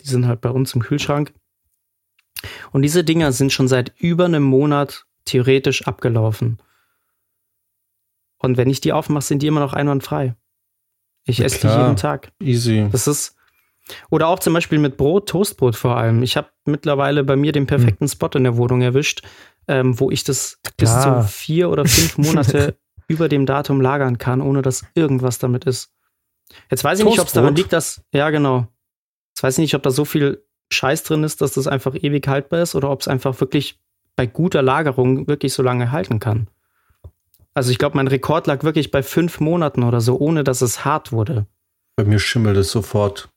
die sind halt bei uns im Kühlschrank. Und diese Dinger sind schon seit über einem Monat theoretisch abgelaufen. Und wenn ich die aufmache, sind die immer noch einwandfrei. Ich esse die jeden Tag. Easy. Das ist. Oder auch zum Beispiel mit Brot, Toastbrot vor allem. Ich habe mittlerweile bei mir den perfekten hm. Spot in der Wohnung erwischt, ähm, wo ich das bis zu vier oder fünf Monate über dem Datum lagern kann, ohne dass irgendwas damit ist. Jetzt weiß ich Toastbrot. nicht, ob es daran liegt, dass. Ja, genau. Jetzt weiß ich nicht, ob da so viel Scheiß drin ist, dass das einfach ewig haltbar ist oder ob es einfach wirklich bei guter Lagerung wirklich so lange halten kann. Also ich glaube, mein Rekord lag wirklich bei fünf Monaten oder so, ohne dass es hart wurde. Bei mir schimmelt es sofort.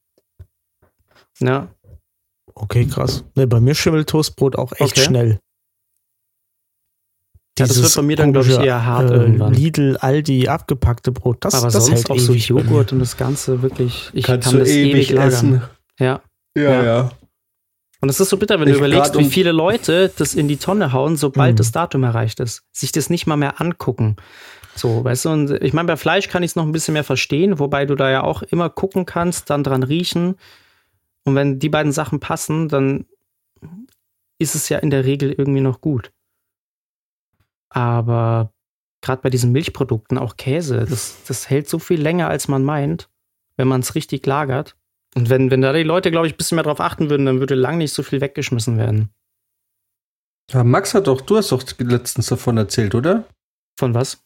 Ja. Okay, krass. Ne, bei mir schimmelt Toastbrot auch echt okay. schnell. Ja, das wird bei mir dann, glaube ich, eher hart äh, irgendwann. Lidl, Aldi, abgepackte Brot. Das, Aber das sonst hält auch so Joghurt und das Ganze wirklich. Ich Kannst kann das ewig, ewig essen. Ja. Ja, ja. ja. Und es ist so bitter, wenn ich du überlegst, wie viele Leute das in die Tonne hauen, sobald mhm. das Datum erreicht ist. Sich das nicht mal mehr angucken. So, weißt du, und ich meine, bei Fleisch kann ich es noch ein bisschen mehr verstehen, wobei du da ja auch immer gucken kannst, dann dran riechen. Und wenn die beiden Sachen passen, dann ist es ja in der Regel irgendwie noch gut. Aber gerade bei diesen Milchprodukten, auch Käse, das, das hält so viel länger, als man meint, wenn man es richtig lagert. Und wenn, wenn da die Leute, glaube ich, ein bisschen mehr drauf achten würden, dann würde lang nicht so viel weggeschmissen werden. Ja, Max hat doch, du hast doch letztens davon erzählt, oder? Von was?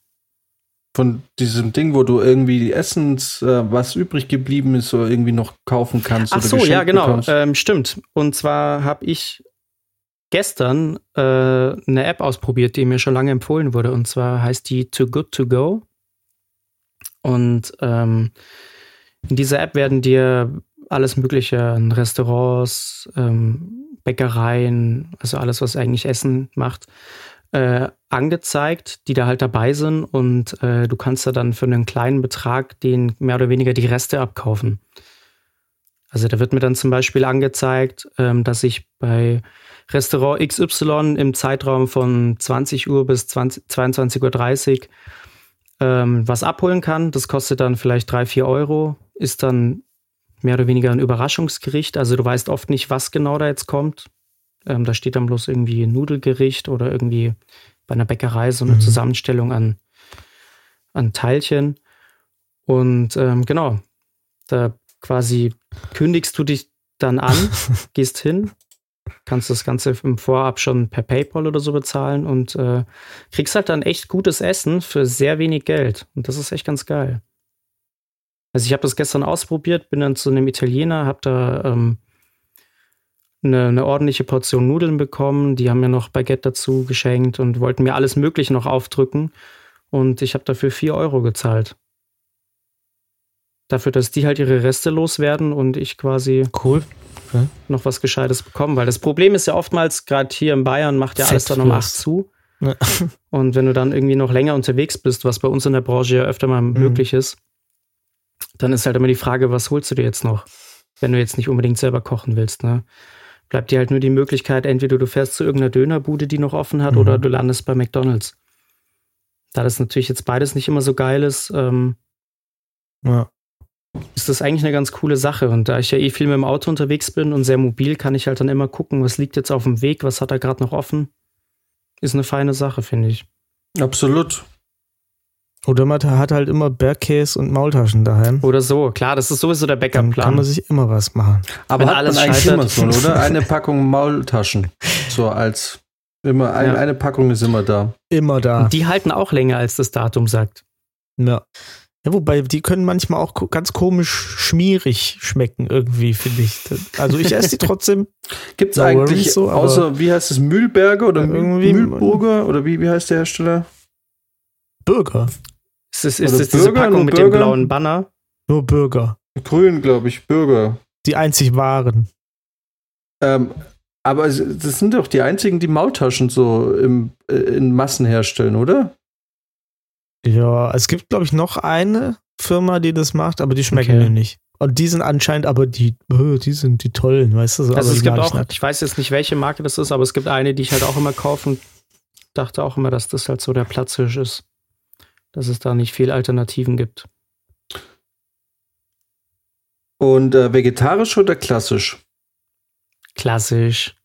Von diesem Ding, wo du irgendwie Essens, äh, was übrig geblieben ist, oder irgendwie noch kaufen kannst. Ach so, ja, genau. Ähm, stimmt. Und zwar habe ich gestern äh, eine App ausprobiert, die mir schon lange empfohlen wurde. Und zwar heißt die Too Good To Go. Und ähm, in dieser App werden dir alles Mögliche an Restaurants, ähm, Bäckereien, also alles, was eigentlich Essen macht, äh, angezeigt, die da halt dabei sind und äh, du kannst da dann für einen kleinen Betrag den mehr oder weniger die Reste abkaufen. Also da wird mir dann zum Beispiel angezeigt, ähm, dass ich bei Restaurant XY im Zeitraum von 20 Uhr bis 22.30 Uhr ähm, was abholen kann. Das kostet dann vielleicht 3, 4 Euro, ist dann mehr oder weniger ein Überraschungsgericht. Also du weißt oft nicht, was genau da jetzt kommt. Ähm, da steht dann bloß irgendwie ein Nudelgericht oder irgendwie bei einer Bäckerei so eine mhm. Zusammenstellung an, an Teilchen. Und ähm, genau, da quasi kündigst du dich dann an, gehst hin, kannst das Ganze im Vorab schon per PayPal oder so bezahlen und äh, kriegst halt dann echt gutes Essen für sehr wenig Geld. Und das ist echt ganz geil. Also ich habe das gestern ausprobiert, bin dann zu einem Italiener, habe da ähm, eine, eine, ordentliche Portion Nudeln bekommen. Die haben mir noch Baguette dazu geschenkt und wollten mir alles Mögliche noch aufdrücken. Und ich habe dafür 4 Euro gezahlt. Dafür, dass die halt ihre Reste loswerden und ich quasi cool. Okay. noch was Gescheites bekomme. Weil das Problem ist ja oftmals, gerade hier in Bayern macht ja alles dann um 8 zu. Und wenn du dann irgendwie noch länger unterwegs bist, was bei uns in der Branche ja öfter mal mhm. möglich ist, dann ist halt immer die Frage, was holst du dir jetzt noch, wenn du jetzt nicht unbedingt selber kochen willst, ne? Bleibt dir halt nur die Möglichkeit, entweder du fährst zu irgendeiner Dönerbude, die noch offen hat, mhm. oder du landest bei McDonalds. Da das natürlich jetzt beides nicht immer so geil ist, ähm, ja. ist das eigentlich eine ganz coole Sache. Und da ich ja eh viel mit dem Auto unterwegs bin und sehr mobil, kann ich halt dann immer gucken, was liegt jetzt auf dem Weg, was hat er gerade noch offen. Ist eine feine Sache, finde ich. Absolut. Oder man hat halt immer Bergkäse und Maultaschen daheim. Oder so, klar, das ist sowieso der Backup-Plan. Dann kann man sich immer was machen. Aber Wenn hat alles man eigentlich immer so, oder? Eine Packung Maultaschen. So als immer, ein, ja. eine Packung ist immer da. Immer da. Und die halten auch länger, als das Datum sagt. Ja. Ja, wobei die können manchmal auch ganz komisch schmierig schmecken, irgendwie, finde ich. Also ich esse die trotzdem. Gibt es eigentlich, so, außer, wie heißt es, Mühlberger oder irgendwie Mühlburger? Oder wie, wie heißt der Hersteller? Burger. Ist das, ist das diese Packung mit dem blauen Banner? Nur Bürger. Grün, glaube ich, Bürger. Die einzig wahren. Ähm, Aber das sind doch die einzigen, die Maultaschen so im, äh, in Massen herstellen, oder? Ja, es gibt, glaube ich, noch eine Firma, die das macht, aber die schmecken Okay. mir nicht. Und die sind anscheinend aber die, äh, die sind die tollen, weißt du? So, Also aber es die gibt ich auch, ich weiß jetzt nicht, welche Marke das ist, aber es gibt eine, die ich halt auch immer kaufe und dachte auch immer, dass das halt so der Platzhirsch ist. Dass es da nicht viel Alternativen gibt. Und äh, vegetarisch oder klassisch? Klassisch.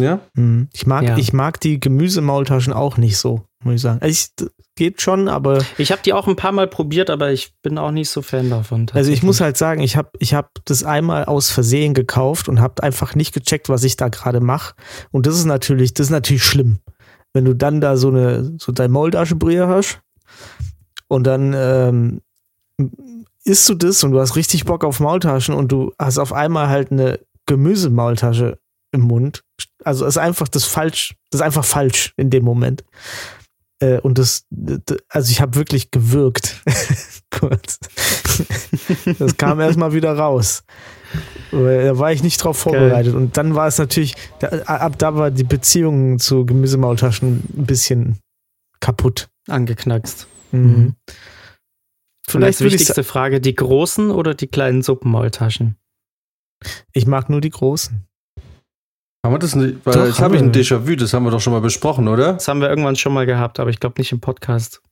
Ja? Hm. Ich mag, Ja. ich mag die Gemüsemaultaschen auch nicht so, muss ich sagen. Also ich, geht schon, aber Ich habe die auch ein paar Mal probiert, aber ich bin auch nicht so Fan davon. also ich muss halt sagen, ich habe ich hab das einmal aus Versehen gekauft und habe einfach nicht gecheckt, was ich da gerade mache. Und das ist natürlich, das ist natürlich schlimm, wenn du dann da so eine so dein Maultaschenbrühe hast und dann ähm, isst du das und du hast richtig Bock auf Maultaschen und du hast auf einmal halt eine Gemüsemaultasche im Mund. Also es ist einfach das falsch, das ist einfach falsch in dem Moment. Äh, und das, also ich habe wirklich gewürgt. Kurz. Das kam erstmal wieder raus. Da war ich nicht drauf vorbereitet. Und dann war es natürlich, ab da war die Beziehung zu Gemüsemaultaschen ein bisschen kaputt. angeknackst. Mhm. Und Vielleicht ich wichtigste Frage, die großen oder die kleinen Suppenmaultaschen? Ich mag nur die großen. Haben wir das nicht? Weil Doch, jetzt haben habe ich ein. Déjà-vu, das haben wir doch schon mal besprochen, oder? Das haben wir irgendwann schon mal gehabt, aber ich glaube nicht im Podcast.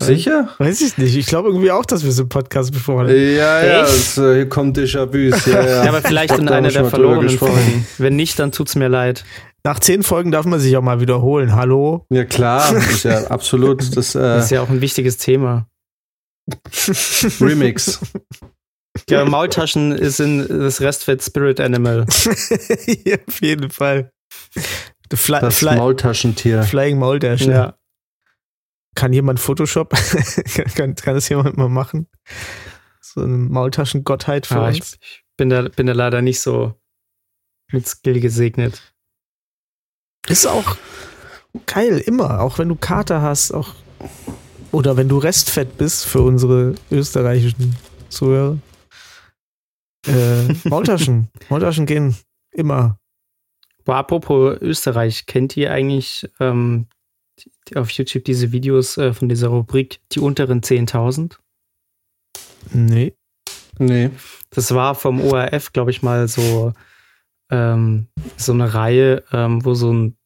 Sicher? Weiß ich nicht. Ich glaube irgendwie auch, dass wir so einen Podcast besprochen haben. Ja, ja, es, äh, hier kommt Déjà-vus. Ja, ja. Ja, aber vielleicht Ich glaub, in einer der verlorenen. Folgen. Wenn nicht, dann tut's mir leid. Nach zehn Folgen darf man sich auch mal wiederholen. Hallo? Ja, klar, ist ja absolut das äh, Das ist ja auch ein wichtiges Thema. Remix. Ja, Maultaschen ist in das Restfett Spirit Animal. ja, auf jeden Fall. The Fly, Das Fly, Maultaschentier. Flying Mauldash. Ja. Kann jemand Photoshop? kann, kann, kann das jemand mal machen? So eine Maultaschengottheit für ich, uns. ich bin, da, bin da leider nicht so mit Skill gesegnet. Ist auch geil, immer. Auch wenn du Kater hast, auch oder wenn du Restfett bist für unsere österreichischen Zuhörer. Äh, Maultaschen. Maultaschen gehen immer. Boah, apropos Österreich, kennt ihr eigentlich ähm, auf YouTube diese Videos äh, von dieser Rubrik Die unteren 10.000? Nee. Nee. Das war vom ORF, glaube ich, mal so, ähm, so eine Reihe, ähm, wo so ein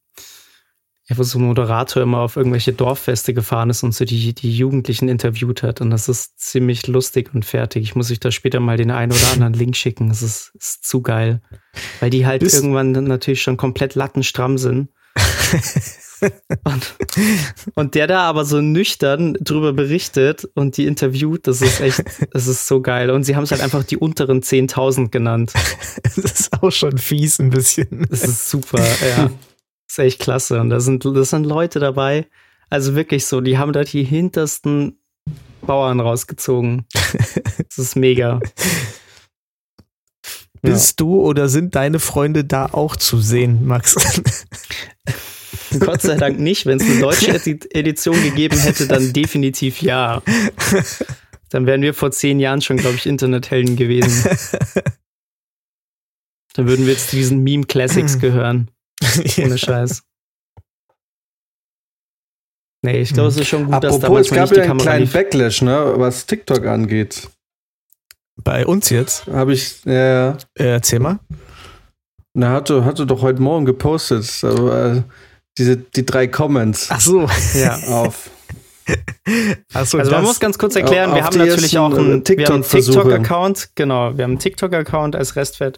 ja, wo so ein Moderator immer auf irgendwelche Dorffeste gefahren ist und so die, die Jugendlichen interviewt hat. Und das ist ziemlich lustig und fertig. Ich muss euch da später mal den einen oder anderen Link schicken. Das ist, ist zu geil. Weil die halt Bist- irgendwann dann natürlich schon komplett lattenstramm sind. und, und der da aber so nüchtern drüber berichtet und die interviewt, das ist echt, das ist so geil. Und sie haben es halt einfach die unteren 10.000 genannt. Das ist auch schon fies ein bisschen. Das ist super, ja. Das ist echt klasse. Und da sind, das sind Leute dabei, also wirklich so, die haben da die hintersten Bauern rausgezogen. Das ist mega. Bist du oder sind deine Freunde da auch zu sehen, Max? Gott sei Dank nicht. Wenn es eine deutsche Edi- Edition gegeben hätte, dann definitiv ja. Dann wären wir vor zehn Jahren schon, glaube ich, Internethelden gewesen. Dann würden wir jetzt zu diesen Meme Classics gehören. Ohne Scheiß. Nee, ich glaube, es ist schon gut, dass da Apropos, es gab ja einen kleinen lief. Backlash, ne, was TikTok angeht. Bei uns jetzt? Habe ich, ja, Äh, erzähl mal. na, hatte, hatte doch heute Morgen gepostet, aber, äh, diese, die drei Comments Ach so. Ja. auf. Ach so Also man muss ganz kurz erklären, wir haben natürlich auch einen, äh. TikTok-Account, genau, wir haben einen TikTok-Account als Restfett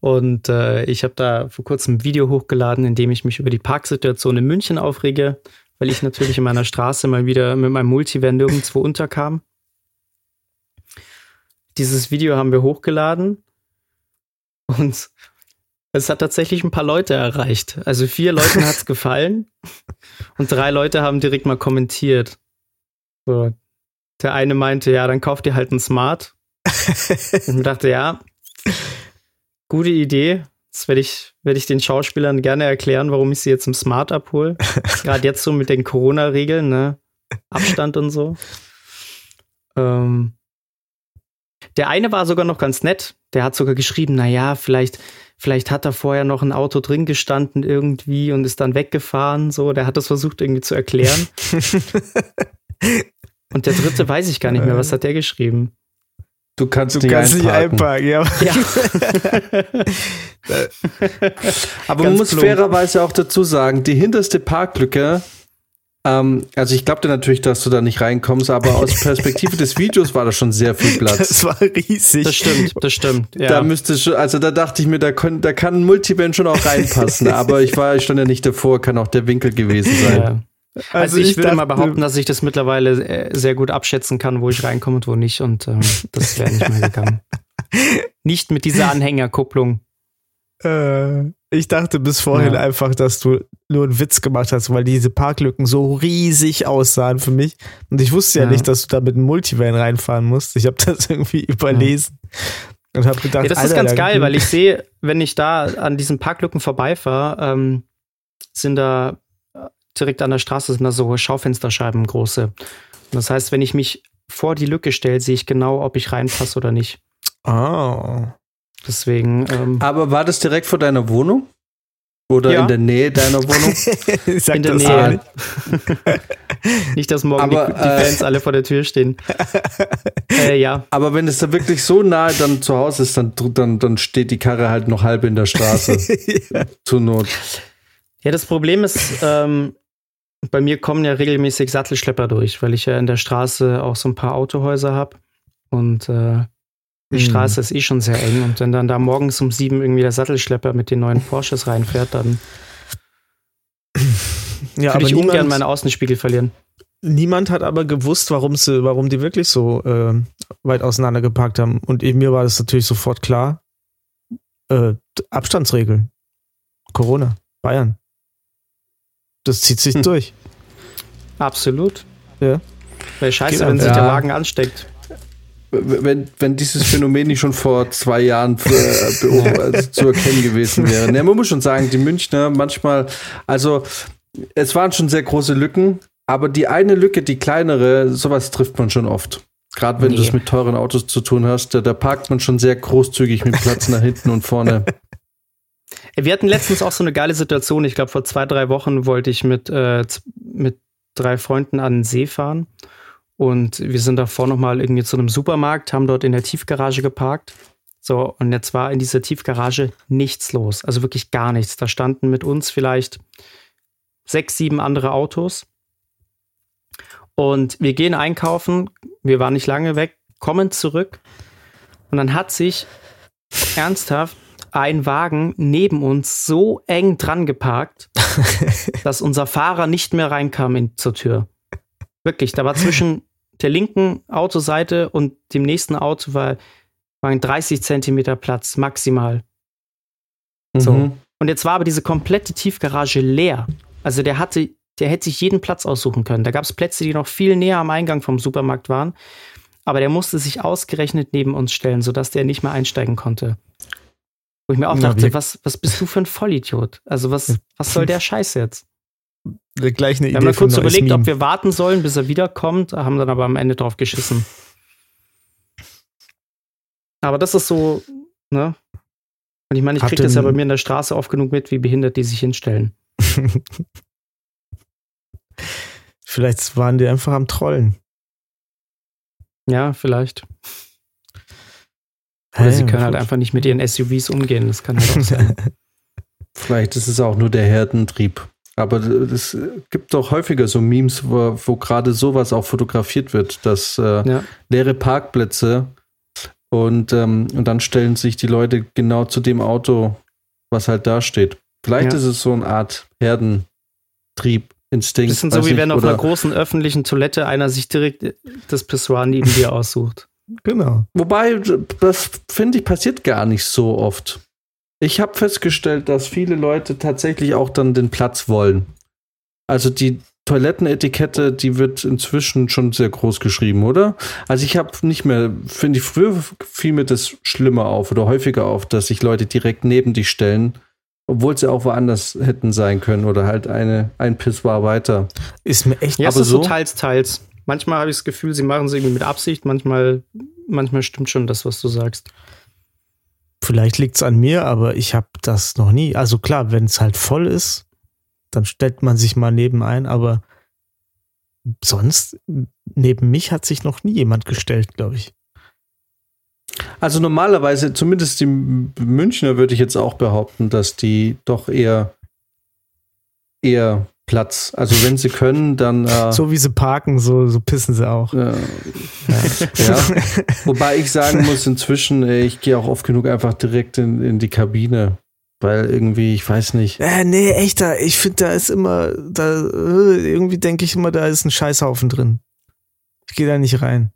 und äh, ich habe da vor kurzem ein Video hochgeladen, in dem ich mich über die Parksituation in München aufrege, weil ich natürlich in meiner Straße mal wieder mit meinem Multivan nirgendwo unterkam. Dieses Video haben wir hochgeladen und es hat tatsächlich ein paar Leute erreicht. Also vier Leuten hat's gefallen und drei Leute haben direkt mal kommentiert. So, der eine meinte, ja, dann kauft ihr halt ein Smart. Und ich dachte, ja, gute Idee. Das werde ich, werde ich den Schauspielern gerne erklären, warum ich sie jetzt im Smart abhole. Gerade jetzt so mit den Corona-Regeln, ne? Abstand und so. Ähm, Der eine war sogar noch ganz nett. Der hat sogar geschrieben, na ja, vielleicht, vielleicht hat da vorher noch ein Auto drin gestanden irgendwie und ist dann weggefahren. So, der hat das versucht irgendwie zu erklären. und der dritte weiß ich gar nicht mehr. Was hat der geschrieben? Du kannst, Du nicht, kannst nicht einparken. ja. Ja. Aber man Ganz muss plump. fairerweise auch dazu sagen, die hinterste Parklücke, ähm, also ich glaube dir natürlich, dass du da nicht reinkommst, aber aus Perspektive des Videos war da schon sehr viel Platz. Das war riesig. Das stimmt, das stimmt. Ja. Da müsste schon, also da dachte ich mir, da, kon, da kann ein Multivan schon auch reinpassen, aber ich war, ich stand ja nicht davor, kann auch der Winkel gewesen sein. ja. Also, ich, würde mal behaupten, dass ich das mittlerweile äh, sehr gut abschätzen kann, wo ich reinkomme und wo nicht. Und ähm, das wäre nicht mehr gegangen. nicht mit dieser Anhängerkupplung. Äh, ich dachte bis vorhin Ja. einfach, dass du nur einen Witz gemacht hast, weil diese Parklücken so riesig aussahen für mich. Und ich wusste ja, Ja. nicht, dass du da mit einem Multivan reinfahren musst. Ich habe das irgendwie überlesen. Und habe gedacht, Ja, das ist Alter, ganz da- geil, weil ich sehe, wenn ich da an diesen Parklücken vorbeifahre, ähm, sind da äh, direkt an der Straße sind da so Schaufensterscheiben große. Und das heißt, wenn ich mich vor die Lücke stelle, sehe ich genau, ob ich reinpasse oder nicht. Oh. Deswegen, ähm, Aber war das direkt vor deiner Wohnung? Oder Ja. in der Nähe deiner Wohnung? Sag in der Nähe. nicht. nicht, dass morgen Aber, die, die äh, Fans alle vor der Tür stehen. äh, ja, Aber wenn es da wirklich so nahe dann zu Hause ist, dann, dann, dann steht die Karre halt noch halb in der Straße. Zur Not. Ja, das Problem ist, ähm, bei mir kommen ja regelmäßig Sattelschlepper durch, weil ich ja in der Straße auch so ein paar Autohäuser habe. Und äh, die Hm. Straße ist eh schon sehr eng. Und wenn dann da morgens um sieben irgendwie der Sattelschlepper mit den neuen Porsches reinfährt, dann Ja, würde aber ich ungern niemand, meine Außenspiegel verlieren. niemand hat aber gewusst, warum sie, warum die wirklich so äh, weit auseinander geparkt haben. Und eben mir war das natürlich sofort klar. Äh, Abstandsregeln. Corona. Bayern. Das zieht sich Hm. durch. Absolut. Ja. Wäre scheiße, Geht wenn sich ja. der Wagen ansteckt. Wenn, wenn dieses Phänomen nicht schon vor zwei Jahren äh, also zu erkennen gewesen wäre. Ne, man muss schon sagen, die Münchner manchmal, also es waren schon sehr große Lücken, aber die eine Lücke, die kleinere, sowas trifft man schon oft. Gerade wenn Nee. du es mit teuren Autos zu tun hast, da, da parkt man schon sehr großzügig mit Platz nach hinten und vorne. Wir hatten letztens auch so eine geile Situation. Ich glaube, vor zwei, drei Wochen wollte ich mit, äh, mit drei Freunden an den See fahren. Und wir sind davor nochmal irgendwie zu einem Supermarkt, haben dort in der Tiefgarage geparkt. So, und jetzt war in dieser Tiefgarage nichts los. Also wirklich gar nichts. Da standen mit uns vielleicht sechs, sieben andere Autos. Und wir gehen einkaufen. Wir waren nicht lange weg, kommen zurück. Und dann hat sich ernsthaft ein Wagen neben uns so eng dran geparkt, dass unser Fahrer nicht mehr reinkam in, zur Tür. Wirklich, da war zwischen der linken Autoseite und dem nächsten Auto war, waren 30 Zentimeter Platz, maximal. So. Mhm. Und jetzt war aber diese komplette Tiefgarage leer. Also der hatte, der hätte sich jeden Platz aussuchen können. Da gab es Plätze, die noch viel näher am Eingang vom Supermarkt waren. Aber der musste sich ausgerechnet neben uns stellen, sodass der nicht mehr einsteigen konnte. Wo ich mir auch Na, dachte, wie- was, was bist du für ein Vollidiot? Also was, was soll der Scheiß jetzt? Gleich eine Wir haben Idee mal kurz überlegt, ob wir warten sollen, bis er wiederkommt, haben dann aber am Ende drauf geschissen. Aber das ist so, ne? Und ich meine, ich kriege das ja bei mir in der Straße oft genug mit, wie behindert die sich hinstellen. Vielleicht waren die einfach am Trollen. Ja, vielleicht. Oder sie Hä? können halt einfach nicht mit ihren SUVs umgehen. Das kann halt auch sein. Vielleicht ist es auch nur der Herdentrieb. Aber es gibt doch häufiger so Memes, wo, wo gerade sowas auch fotografiert wird, dass äh, Ja. leere Parkplätze und, ähm, und dann stellen sich die Leute genau zu dem Auto, was halt da steht. Vielleicht Ja. ist es so eine Art Herdentrieb, Instinkt. Bisschen so, wie nicht, wenn auf einer großen öffentlichen Toilette einer sich direkt das Pissoir neben dir aussucht. Genau. Wobei, das finde ich passiert gar nicht so oft. Ich habe festgestellt, dass viele Leute tatsächlich auch dann den Platz wollen. Also die Toilettenetikette, die wird inzwischen schon sehr groß geschrieben, oder? Also ich habe nicht mehr, finde ich, früher fiel mir das schlimmer auf oder häufiger auf, dass sich Leute direkt neben dich stellen, obwohl sie auch woanders hätten sein können oder halt eine, ein Pissoir weiter. Ist mir echt Ja, es Aber ist so so? teils, teils. Manchmal habe ich das Gefühl, sie machen es irgendwie mit Absicht, manchmal manchmal stimmt schon das, was du sagst. Vielleicht liegt es an mir, aber ich habe das noch nie. Also klar, wenn es halt voll ist, dann stellt man sich mal neben ein, aber sonst neben mich hat sich noch nie jemand gestellt, glaube ich. Also normalerweise, zumindest die Münchner würde ich jetzt auch behaupten, dass die doch eher eher Platz. Also wenn sie können, dann. Äh, so wie sie parken, so, so pissen sie auch. Äh, ja. ja. Wobei ich sagen muss, inzwischen, äh, ich gehe auch oft genug einfach direkt in, in die Kabine. Weil irgendwie, ich weiß nicht. Äh, nee, echt, da, ich finde, da ist immer, da, äh, irgendwie denke ich immer, da ist ein Scheißhaufen drin. Ich gehe da nicht rein.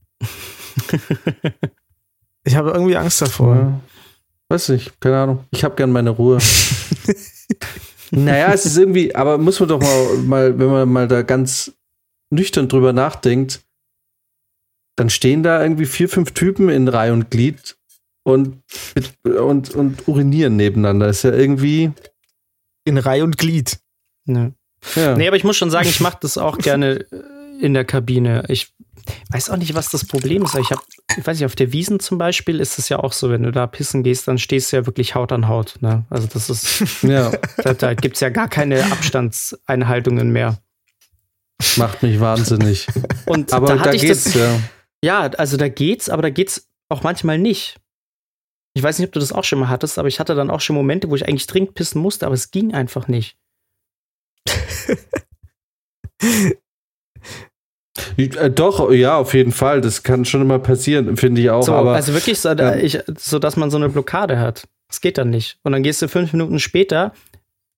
ich habe irgendwie Angst davor. Ja. Weiß nicht, keine Ahnung. Ich habe gern meine Ruhe. Naja, es ist irgendwie, aber muss man doch mal, mal, wenn man mal da ganz nüchtern drüber nachdenkt, dann stehen da irgendwie vier, fünf Typen in Reihe und Glied und, und, und urinieren nebeneinander. Ist ja irgendwie. In Reihe und Glied. Ja. ja. Nee, aber ich muss schon sagen, ich mache das auch gerne in der Kabine. Ich weiß auch nicht, was das Problem ist. Ich habe, ich weiß nicht, auf der Wiesen zum Beispiel ist es ja auch so, wenn du da pissen gehst, dann stehst du ja wirklich Haut an Haut. Ne? Also das ist, ja, da, da gibt es ja gar keine Abstandseinhaltungen mehr. Macht mich wahnsinnig. Und aber da, da geht's, das, ja. Ja, also da geht's, aber da geht's auch manchmal nicht. Ich weiß nicht, ob du das auch schon mal hattest, aber ich hatte dann auch schon Momente, wo ich eigentlich dringend pissen musste, aber es ging einfach nicht. Äh, doch, ja, auf jeden Fall. Das kann schon immer passieren, finde ich auch. So, aber, also wirklich so, ja. ich, so, dass man so eine Blockade hat. Das geht dann nicht. Und dann gehst du fünf Minuten später,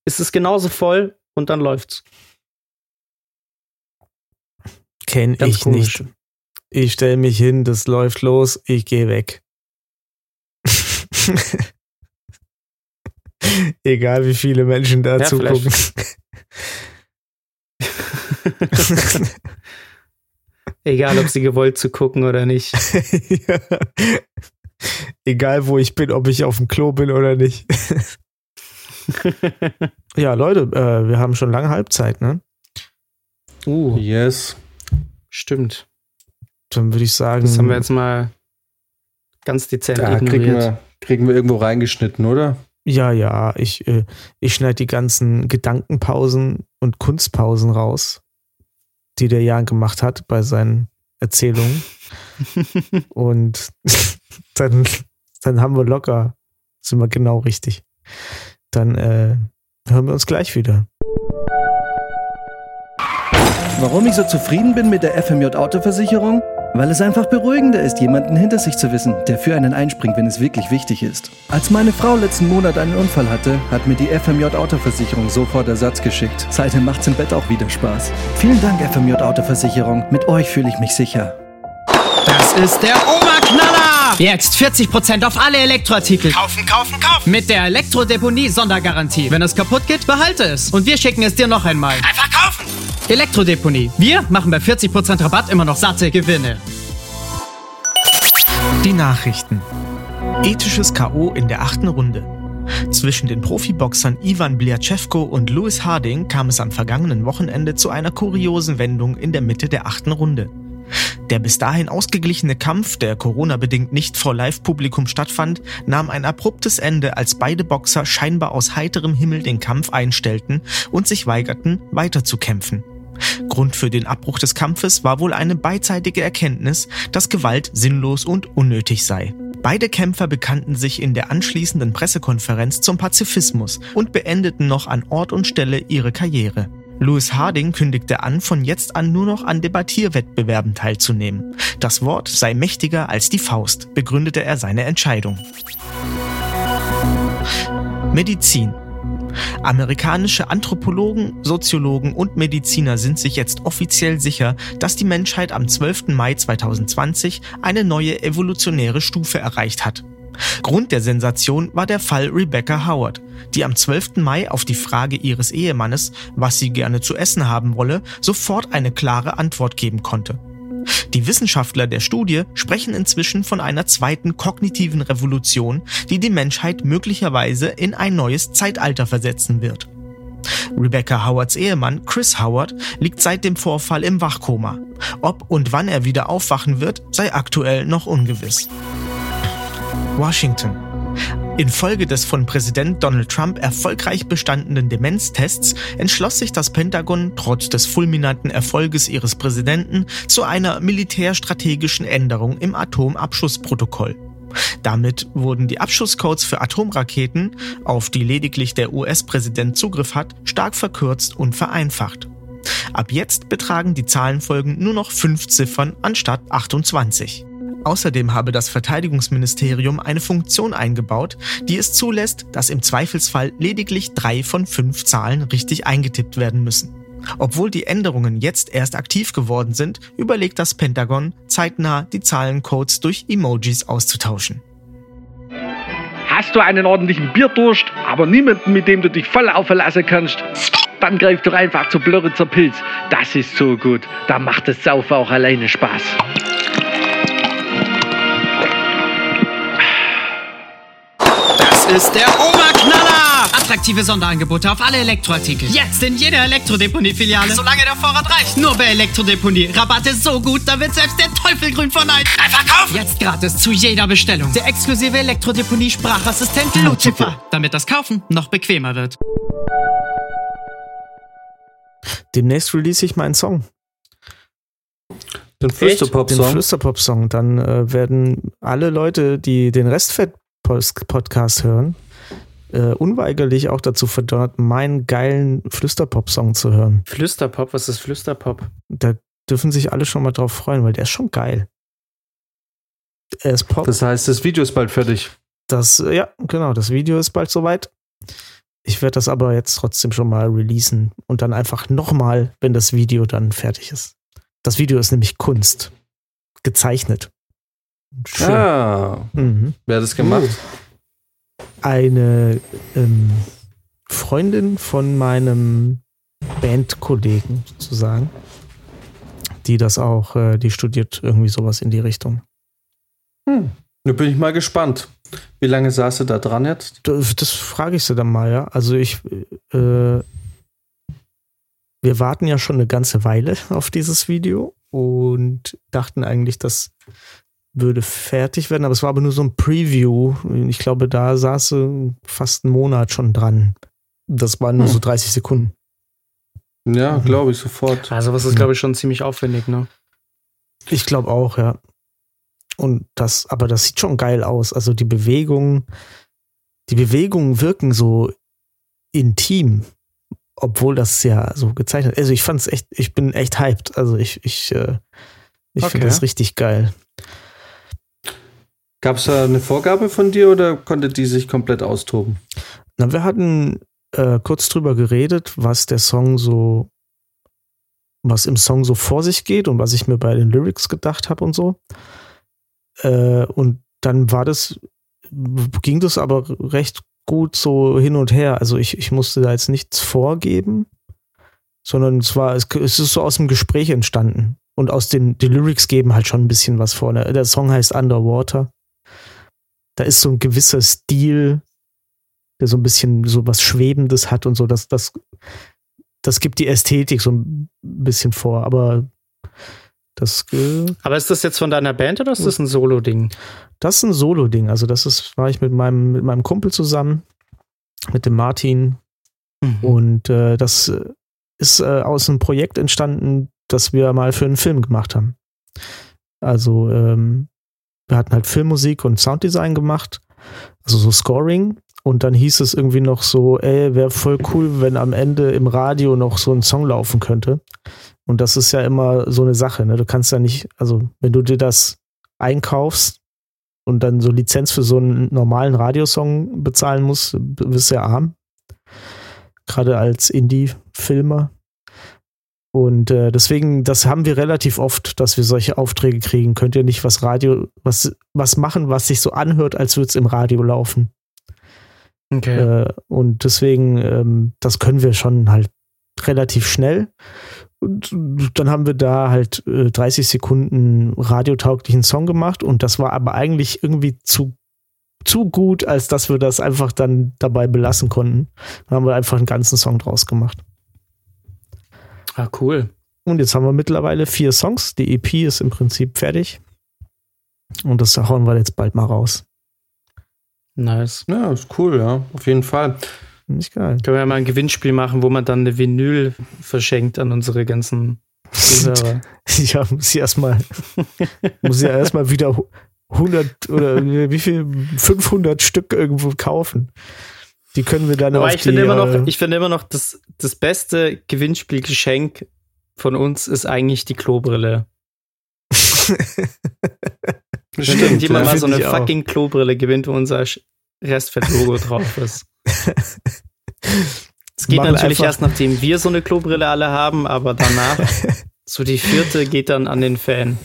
ist es genauso voll und dann läuft's. Kenn Ganz ich komisch. nicht. Ich stelle mich hin, das läuft los, ich gehe weg. Egal wie viele Menschen da ja, zugucken. Egal, ob sie gewollt zu gucken oder nicht. ja. Egal, wo ich bin, ob ich auf dem Klo bin oder nicht. ja, Leute, äh, wir haben schon lange Halbzeit, ne? Uh. Yes. Stimmt. Dann würde ich sagen. Das haben wir jetzt mal ganz dezent da ignoriert. Kriegen wir, kriegen wir irgendwo reingeschnitten, oder? Ja, ja. Ich, äh, ich schneide die ganzen Gedankenpausen und Kunstpausen raus die der Jan gemacht hat bei seinen Erzählungen. Und dann, dann haben wir locker, sind wir genau richtig. Dann äh, hören wir uns gleich wieder. Warum ich so zufrieden bin mit der FMJ Autoversicherung? Weil es einfach beruhigender ist, jemanden hinter sich zu wissen, der für einen einspringt, wenn es wirklich wichtig ist. Als meine Frau letzten Monat einen Unfall hatte, hat mir die FMJ Autoversicherung sofort Ersatz geschickt. Seitdem macht's im Bett auch wieder Spaß. Vielen Dank, FMJ Autoversicherung. Mit euch fühle ich mich sicher. Das ist der Jetzt 40% auf alle Elektroartikel. Kaufen, kaufen, kaufen! Mit der Elektrodeponie-Sondergarantie. Wenn es kaputt geht, behalte es. Und wir schicken es dir noch einmal. Einfach kaufen! Elektrodeponie. Wir machen bei 40% Rabatt immer noch satte Gewinne. Die Nachrichten. Ethisches K.O. in der achten Runde. Zwischen den Profiboxern Ivan Bliachevko und Louis Harding kam es am vergangenen Wochenende zu einer kuriosen Wendung in der Mitte der achten Runde. Der bis dahin ausgeglichene Kampf, der Corona-bedingt nicht vor Live-Publikum stattfand, nahm ein abruptes Ende, als beide Boxer scheinbar aus heiterem Himmel den Kampf einstellten und sich weigerten, weiterzukämpfen. Grund für den Abbruch des Kampfes war wohl eine beidseitige Erkenntnis, dass Gewalt sinnlos und unnötig sei. Beide Kämpfer bekannten sich in der anschließenden Pressekonferenz zum Pazifismus und beendeten noch an Ort und Stelle ihre Karriere. Louis Harding kündigte an, von jetzt an nur noch an Debattierwettbewerben teilzunehmen. Das Wort sei mächtiger als die Faust, begründete er seine Entscheidung. Medizin Amerikanische Anthropologen, Soziologen und Mediziner sind sich jetzt offiziell sicher, dass die Menschheit am 12. Mai 2020 eine neue evolutionäre Stufe erreicht hat. Grund der Sensation war der Fall Rebecca Howard, die am 12. Mai auf die Frage ihres Ehemannes, was sie gerne zu essen haben wolle, sofort eine klare Antwort geben konnte. Die Wissenschaftler der Studie sprechen inzwischen von einer zweiten kognitiven Revolution, die die Menschheit möglicherweise in ein neues Zeitalter versetzen wird. Rebecca Howards Ehemann Chris Howard liegt seit dem Vorfall im Wachkoma. Ob und wann er wieder aufwachen wird, sei aktuell noch ungewiss. Washington. Infolge des von Präsident Donald Trump erfolgreich bestandenen Demenztests entschloss sich das Pentagon trotz des fulminanten Erfolges ihres Präsidenten zu einer militärstrategischen Änderung im Atomabschussprotokoll. Damit wurden die Abschusscodes für Atomraketen, auf die lediglich der US-Präsident Zugriff hat, stark verkürzt und vereinfacht. Ab jetzt betragen die Zahlenfolgen nur noch fünf Ziffern anstatt 28. Außerdem habe das Verteidigungsministerium eine Funktion eingebaut, die es zulässt, dass im Zweifelsfall lediglich drei von fünf Zahlen richtig eingetippt werden müssen. Obwohl die Änderungen jetzt erst aktiv geworden sind, überlegt das Pentagon, zeitnah die Zahlencodes durch Emojis auszutauschen. Hast du einen ordentlichen Bierdurst, aber niemanden, mit dem du dich voll aufverlassen kannst? Dann greif doch einfach zu Blöritzer Pilz. Das ist so gut. Da macht das Saufen auch alleine Spaß. Ist der Oberknaller! Attraktive Sonderangebote auf alle Elektroartikel. Jetzt in jeder Elektrodeponie-Filiale. Solange der Vorrat reicht. Nur bei Elektrodeponie. Rabatte so gut, da wird selbst der Teufel grün von Neid. Einfach kaufen! Jetzt gratis zu jeder Bestellung. Der exklusive Elektrodeponie-Sprachassistent Lucifer. Damit das Kaufen noch bequemer wird. Demnächst release ich meinen Song. Den Den Flüsterpop-Song. Flüsterpop-Song. Dann äh, werden alle Leute, die den Restfett-Podcast hören, äh, unweigerlich auch dazu verdonnert, meinen geilen Flüsterpop-Song zu hören. Flüsterpop, was ist Flüsterpop? Da dürfen sich alle schon mal drauf freuen, weil der ist schon geil. Er ist Pop. Das heißt, das Video ist bald fertig. Das, äh, ja, genau, das Video ist bald soweit. Ich werde das aber jetzt trotzdem schon mal releasen und dann einfach nochmal, wenn das Video dann fertig ist. Das Video ist nämlich Kunst. Gezeichnet. Schön. Ah, Mhm. wer hat das gemacht? Eine ähm, Freundin von meinem Bandkollegen sozusagen, die das auch, äh, die studiert irgendwie sowas in die Richtung. Hm. Nun bin ich mal gespannt. Wie lange saß du da dran jetzt? Das, das frage ich sie dann mal, ja. Also ich, äh, wir warten ja schon eine ganze Weile auf dieses Video und dachten eigentlich, das würde fertig werden, aber es war aber nur so ein Preview. Ich glaube, da saß sie fast einen Monat schon dran. Das waren nur so 30 Sekunden. Ja, Mhm. glaube ich sofort. Also, was ist, glaube ich, schon ziemlich aufwendig, ne? Ich glaube auch, ja. Und das, aber das sieht schon geil aus. Also die Bewegungen, die Bewegungen wirken so intim, obwohl das ja so gezeichnet. Also ich fand's echt, ich bin echt hyped. Also ich, ich, äh, ich Okay. finde das richtig geil. Gab es da eine Vorgabe von dir oder konnte die sich komplett austoben? Na, wir hatten äh, kurz drüber geredet, was der Song so, was im Song so vor sich geht und was ich mir bei den Lyrics gedacht habe und so. Äh, und dann war das, ging das aber recht gut so hin und her. Also ich, ich musste da jetzt nichts vorgeben, sondern es war, es, es ist so aus dem Gespräch entstanden. Und aus den die Lyrics geben halt schon ein bisschen was vor. Der, der Song heißt Underwater. Da ist so ein gewisser Stil, der so ein bisschen so was Schwebendes hat und so. Das, das, das gibt die Ästhetik so ein bisschen vor, aber das, Aber ist das jetzt von deiner Band oder ist das ein Solo-Ding? das ist ein Solo-Ding. Also, das ist, war ich mit meinem, mit meinem Kumpel zusammen, mit dem Martin. Mhm. Und äh, das ist äh, aus einem Projekt entstanden, das wir mal für einen Film gemacht haben. Also, ähm, wir hatten halt Filmmusik und Sounddesign gemacht, also so Scoring. Und dann hieß es irgendwie noch so, ey, wäre voll cool, wenn am Ende im Radio noch so ein Song laufen könnte. Und das ist ja immer so eine Sache, ne? Du kannst ja nicht, also wenn du dir das einkaufst und dann so Lizenz für so einen normalen Radiosong bezahlen musst, bist du ja arm. Gerade als Indie-Filmer. Und äh, deswegen, das haben wir relativ oft, dass wir solche Aufträge kriegen. Könnt ihr nicht was Radio, was, was machen, was sich so anhört, als würde es im Radio laufen. Okay. Äh, und deswegen, ähm, das können wir schon halt relativ schnell. Und dann haben wir da halt äh, 30 Sekunden radiotauglichen Song gemacht und das war aber eigentlich irgendwie zu zu gut, als dass wir das einfach dann dabei belassen konnten. Da haben wir einfach einen ganzen Song draus gemacht. Ah, cool. Und jetzt haben wir mittlerweile vier Songs. Die EP ist im Prinzip fertig. Und das hauen wir jetzt bald mal raus. Nice. Ja, ist cool, ja, auf jeden Fall. Nicht geil. Können wir ja mal ein Gewinnspiel machen, wo man dann eine Vinyl verschenkt an unsere ganzen Zuhörer. Ja, muss ich erstmal, muss ich ja erstmal wieder 100 oder wie viel, 500 Stück irgendwo kaufen. Die können wir dann Aber auf ich finde die, immer noch, äh, ich finde immer noch, das, das beste Gewinnspielgeschenk von uns ist eigentlich die Klobrille. Wenn Stimmt, jemand ja. mal so eine ich auch. fucking Klobrille gewinnt, wo unser Restfett-Logo drauf ist. Es geht Machen natürlich erst, nachdem wir so eine Klobrille alle haben, aber danach, so die vierte geht dann an den Fan.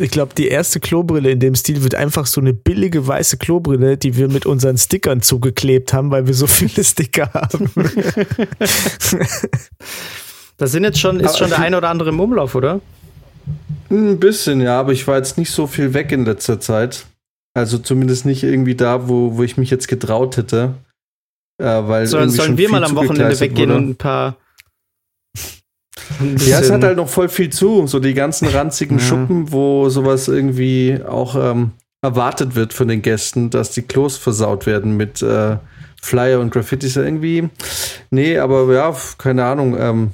Ich glaube, die erste Klobrille in dem Stil wird einfach so eine billige weiße Klobrille, die wir mit unseren Stickern zugeklebt haben, weil wir so viele Sticker haben. Da sind jetzt schon, ist schon der ein oder andere im Umlauf, oder? Ein bisschen, ja, aber ich war jetzt nicht so viel weg in letzter Zeit. Also zumindest nicht irgendwie da, wo, wo ich mich jetzt getraut hätte. Äh, weil Sollen, irgendwie sollen schon wir viel mal am Wochenende weggehen wurde. und ein paar. Ja, es hat halt noch voll viel zu. So die ganzen ranzigen Ja. Schuppen, wo sowas irgendwie auch ähm, erwartet wird von den Gästen, dass die Klos versaut werden mit äh, Flyer und Graffitis irgendwie. Nee, aber ja, keine Ahnung. Ähm,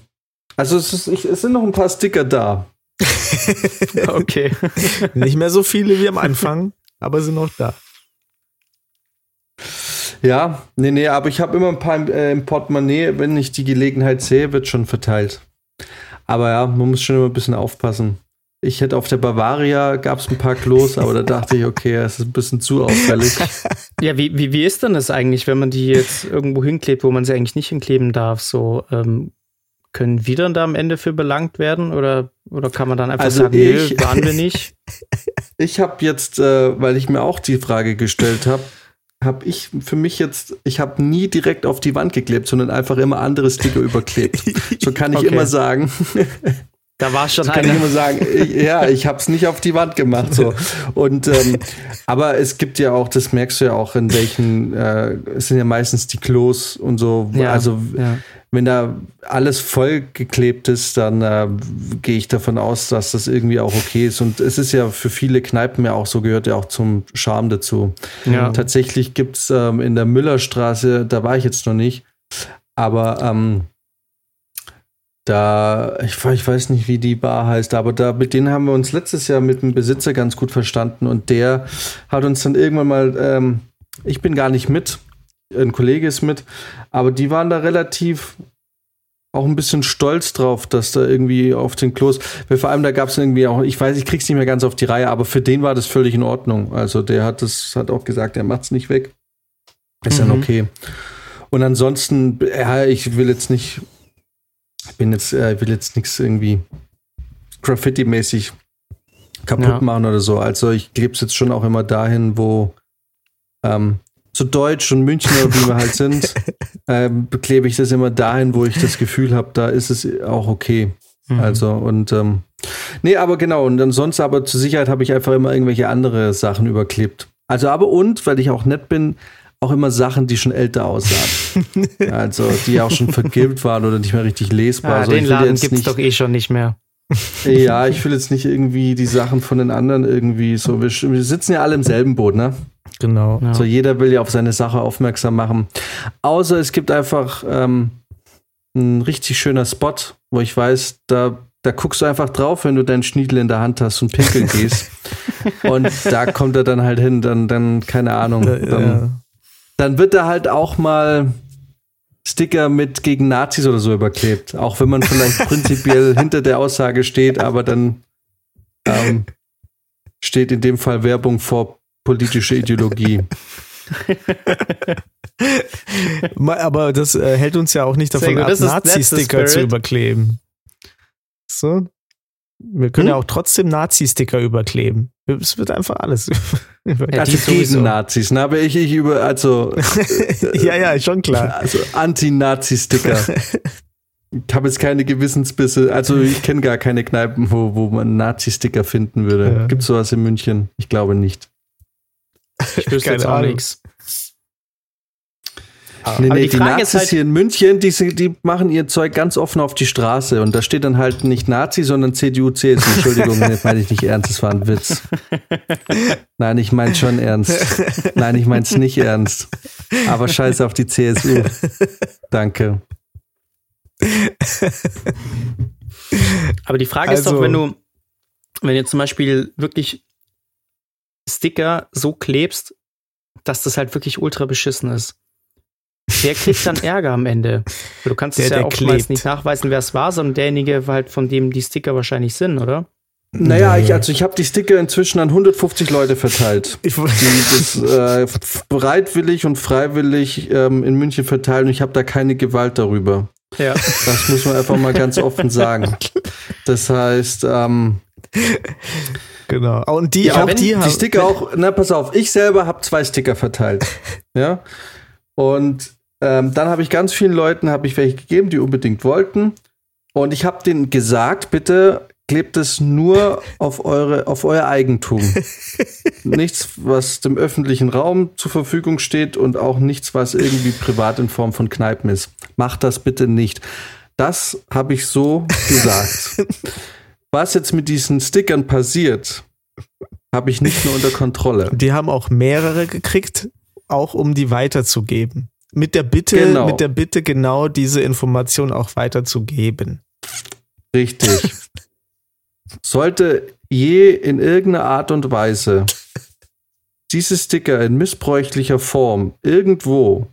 also es, ist, ich, es sind noch ein paar Sticker da. Okay. Nicht mehr so viele wie am Anfang, aber sind noch da. Ja, nee, nee, aber ich habe immer ein paar im, äh, im Portemonnaie. Wenn ich die Gelegenheit sehe, wird schon verteilt. Aber ja, man muss schon immer ein bisschen aufpassen. Ich hätte auf der Bavaria gab es ein paar Klos, aber da dachte ich, okay, es ist ein bisschen zu auffällig. Ja, wie, wie, wie ist denn das eigentlich, wenn man die jetzt irgendwo hinklebt, wo man sie eigentlich nicht hinkleben darf? So, ähm, können wir dann da am Ende für belangt werden? Oder, oder kann man dann einfach Also sagen, ich- nö, waren wir nicht? Ich habe jetzt, äh, weil ich mir auch die Frage gestellt habe, habe ich für mich jetzt, ich habe nie direkt auf die Wand geklebt, sondern einfach immer andere Sticker überklebt. So kann ich Okay. immer sagen. Da war schon So kann ich einer. immer sagen, ich, ja, ich habe es nicht auf die Wand gemacht. So. Und ähm, aber es gibt ja auch, das merkst du ja auch, in welchen, äh, es sind ja meistens die Klos und so. Ja, also ja. Wenn da alles voll geklebt ist, dann äh, gehe ich davon aus, dass das irgendwie auch okay ist. Und es ist ja für viele Kneipen ja auch so, gehört ja auch zum Charme dazu. Ja. Tatsächlich gibt's ähm, in der Müllerstraße, da war ich jetzt noch nicht, aber ähm, da, ich, ich weiß nicht, wie die Bar heißt, aber da mit denen haben wir uns letztes Jahr mit dem Besitzer ganz gut verstanden und der hat uns dann irgendwann mal, ähm, ich bin gar nicht mit, ein Kollege ist mit, aber die waren da relativ auch ein bisschen stolz drauf, dass da irgendwie auf den Klos, weil vor allem da gab es irgendwie auch, ich weiß, ich krieg's nicht mehr ganz auf die Reihe, aber für den war das völlig in Ordnung. Also der hat das, hat auch gesagt, er macht's nicht weg. Ist dann Mhm. okay. Und ansonsten, ja, ich will jetzt nicht, ich bin jetzt, äh, will jetzt nichts irgendwie Graffiti-mäßig kaputt Ja. machen oder so. Also ich klebe es jetzt schon auch immer dahin, wo ähm, so Deutsch und Münchner, wie wir halt sind, ähm, klebe ich das immer dahin, wo ich das Gefühl habe, da ist es auch okay. Mhm. Also und ähm, nee, aber genau und ansonsten aber zur Sicherheit habe ich einfach immer irgendwelche andere Sachen überklebt. Also aber und, weil ich auch nett bin, auch immer Sachen, die schon älter aussahen. also die auch schon vergilbt waren oder nicht mehr richtig lesbar. Ah, also, den Laden gibt's nicht, doch eh schon nicht mehr. Ja, ich will jetzt nicht irgendwie die Sachen von den anderen irgendwie so. Wir, wir sitzen ja alle im selben Boot, ne? Genau. Ja. So, jeder will ja auf seine Sache aufmerksam machen. Außer es gibt einfach ähm, ein richtig schöner Spot, wo ich weiß, da, da guckst du einfach drauf, wenn du deinen Schniedel in der Hand hast und pinkeln gehst. und da kommt er dann halt hin, dann, dann keine Ahnung. Dann, ja. dann wird da halt auch mal Sticker mit gegen Nazis oder so überklebt. Auch wenn man vielleicht prinzipiell hinter der Aussage steht, aber dann ähm, steht in dem Fall Werbung vor politische Ideologie. Aber das äh, hält uns ja auch nicht davon gut, ab, Nazi-Sticker zu überkleben. So. Wir können Hm? ja auch trotzdem Nazi-Sticker überkleben. Es wird einfach alles. Ja, die Also gegen Nazis, ne? Aber ich, ich über, also, ja, ja, schon klar. also Anti-Nazi-Sticker. Ich habe jetzt keine Gewissensbisse. Also ich kenne gar keine Kneipen, wo, wo man Nazi-Sticker finden würde. Ja. Gibt sowas in München? Ich glaube nicht. Ich wüsste jetzt auch nichts. Nee, nee, die die, ist Nazis halt- hier in München, die, die machen ihr Zeug ganz offen auf die Straße. Und da steht dann halt nicht Nazi, sondern CDU, CSU. Entschuldigung, das meine ich nicht ernst, das war ein Witz. Nein, ich meine schon ernst. Nein, ich meine es nicht ernst. Aber scheiße auf die CSU. Danke. Aber die Frage ist Also- doch, wenn du, wenn du zum Beispiel wirklich Sticker so klebst, dass das halt wirklich ultra beschissen ist. Wer kriegt dann Ärger am Ende? Du kannst Der, es ja der oftmals nicht nachweisen, wer es war, sondern derjenige, halt, von dem die Sticker wahrscheinlich sind, oder? Naja, ich, also ich habe die Sticker inzwischen an 150 Leute verteilt. Ich, die das äh, bereitwillig und freiwillig ähm, in München verteilen und ich habe da keine Gewalt darüber. Ja. Das muss man einfach mal ganz offen sagen. Das heißt, ähm, genau. Und die, ich auch die, die, haben, Sticker auch, na pass auf, ich selber habe zwei Sticker verteilt. ja. Und ähm, dann habe ich ganz vielen Leuten, habe ich welche gegeben, die unbedingt wollten. Und ich habe denen gesagt, bitte klebt es nur auf eure, auf euer Eigentum. nichts, was dem öffentlichen Raum zur Verfügung steht und auch nichts, was irgendwie privat in Form von Kneipen ist. Macht das bitte nicht. Das habe ich so gesagt. Was jetzt mit diesen Stickern passiert, habe ich nicht mehr unter Kontrolle. die haben auch mehrere gekriegt, auch um die weiterzugeben. Mit der Bitte, Genau. mit der Bitte genau diese Information auch weiterzugeben. Richtig. Sollte je in irgendeiner Art und Weise diese Sticker in missbräuchlicher Form irgendwo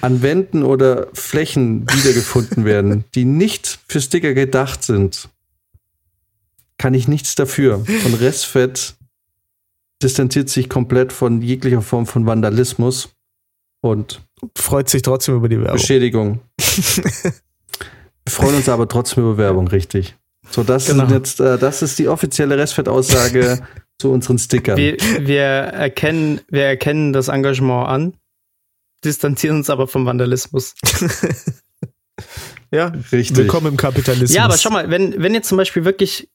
an Wänden oder Flächen wiedergefunden werden, die nicht für Sticker gedacht sind, kann ich nichts dafür. Und Restfett distanziert sich komplett von jeglicher Form von Vandalismus und Freut sich trotzdem über die Werbung. Beschädigung. Wir freuen uns aber trotzdem über Werbung, richtig. So, das, Genau. sind jetzt, äh, das ist die offizielle Restfett-Aussage zu unseren Stickern. Wir, wir, erkennen, wir erkennen das Engagement an, distanzieren uns aber vom Vandalismus. Ja, richtig. willkommen im Kapitalismus. Ja, aber schau mal, wenn, wenn jetzt zum Beispiel wirklich,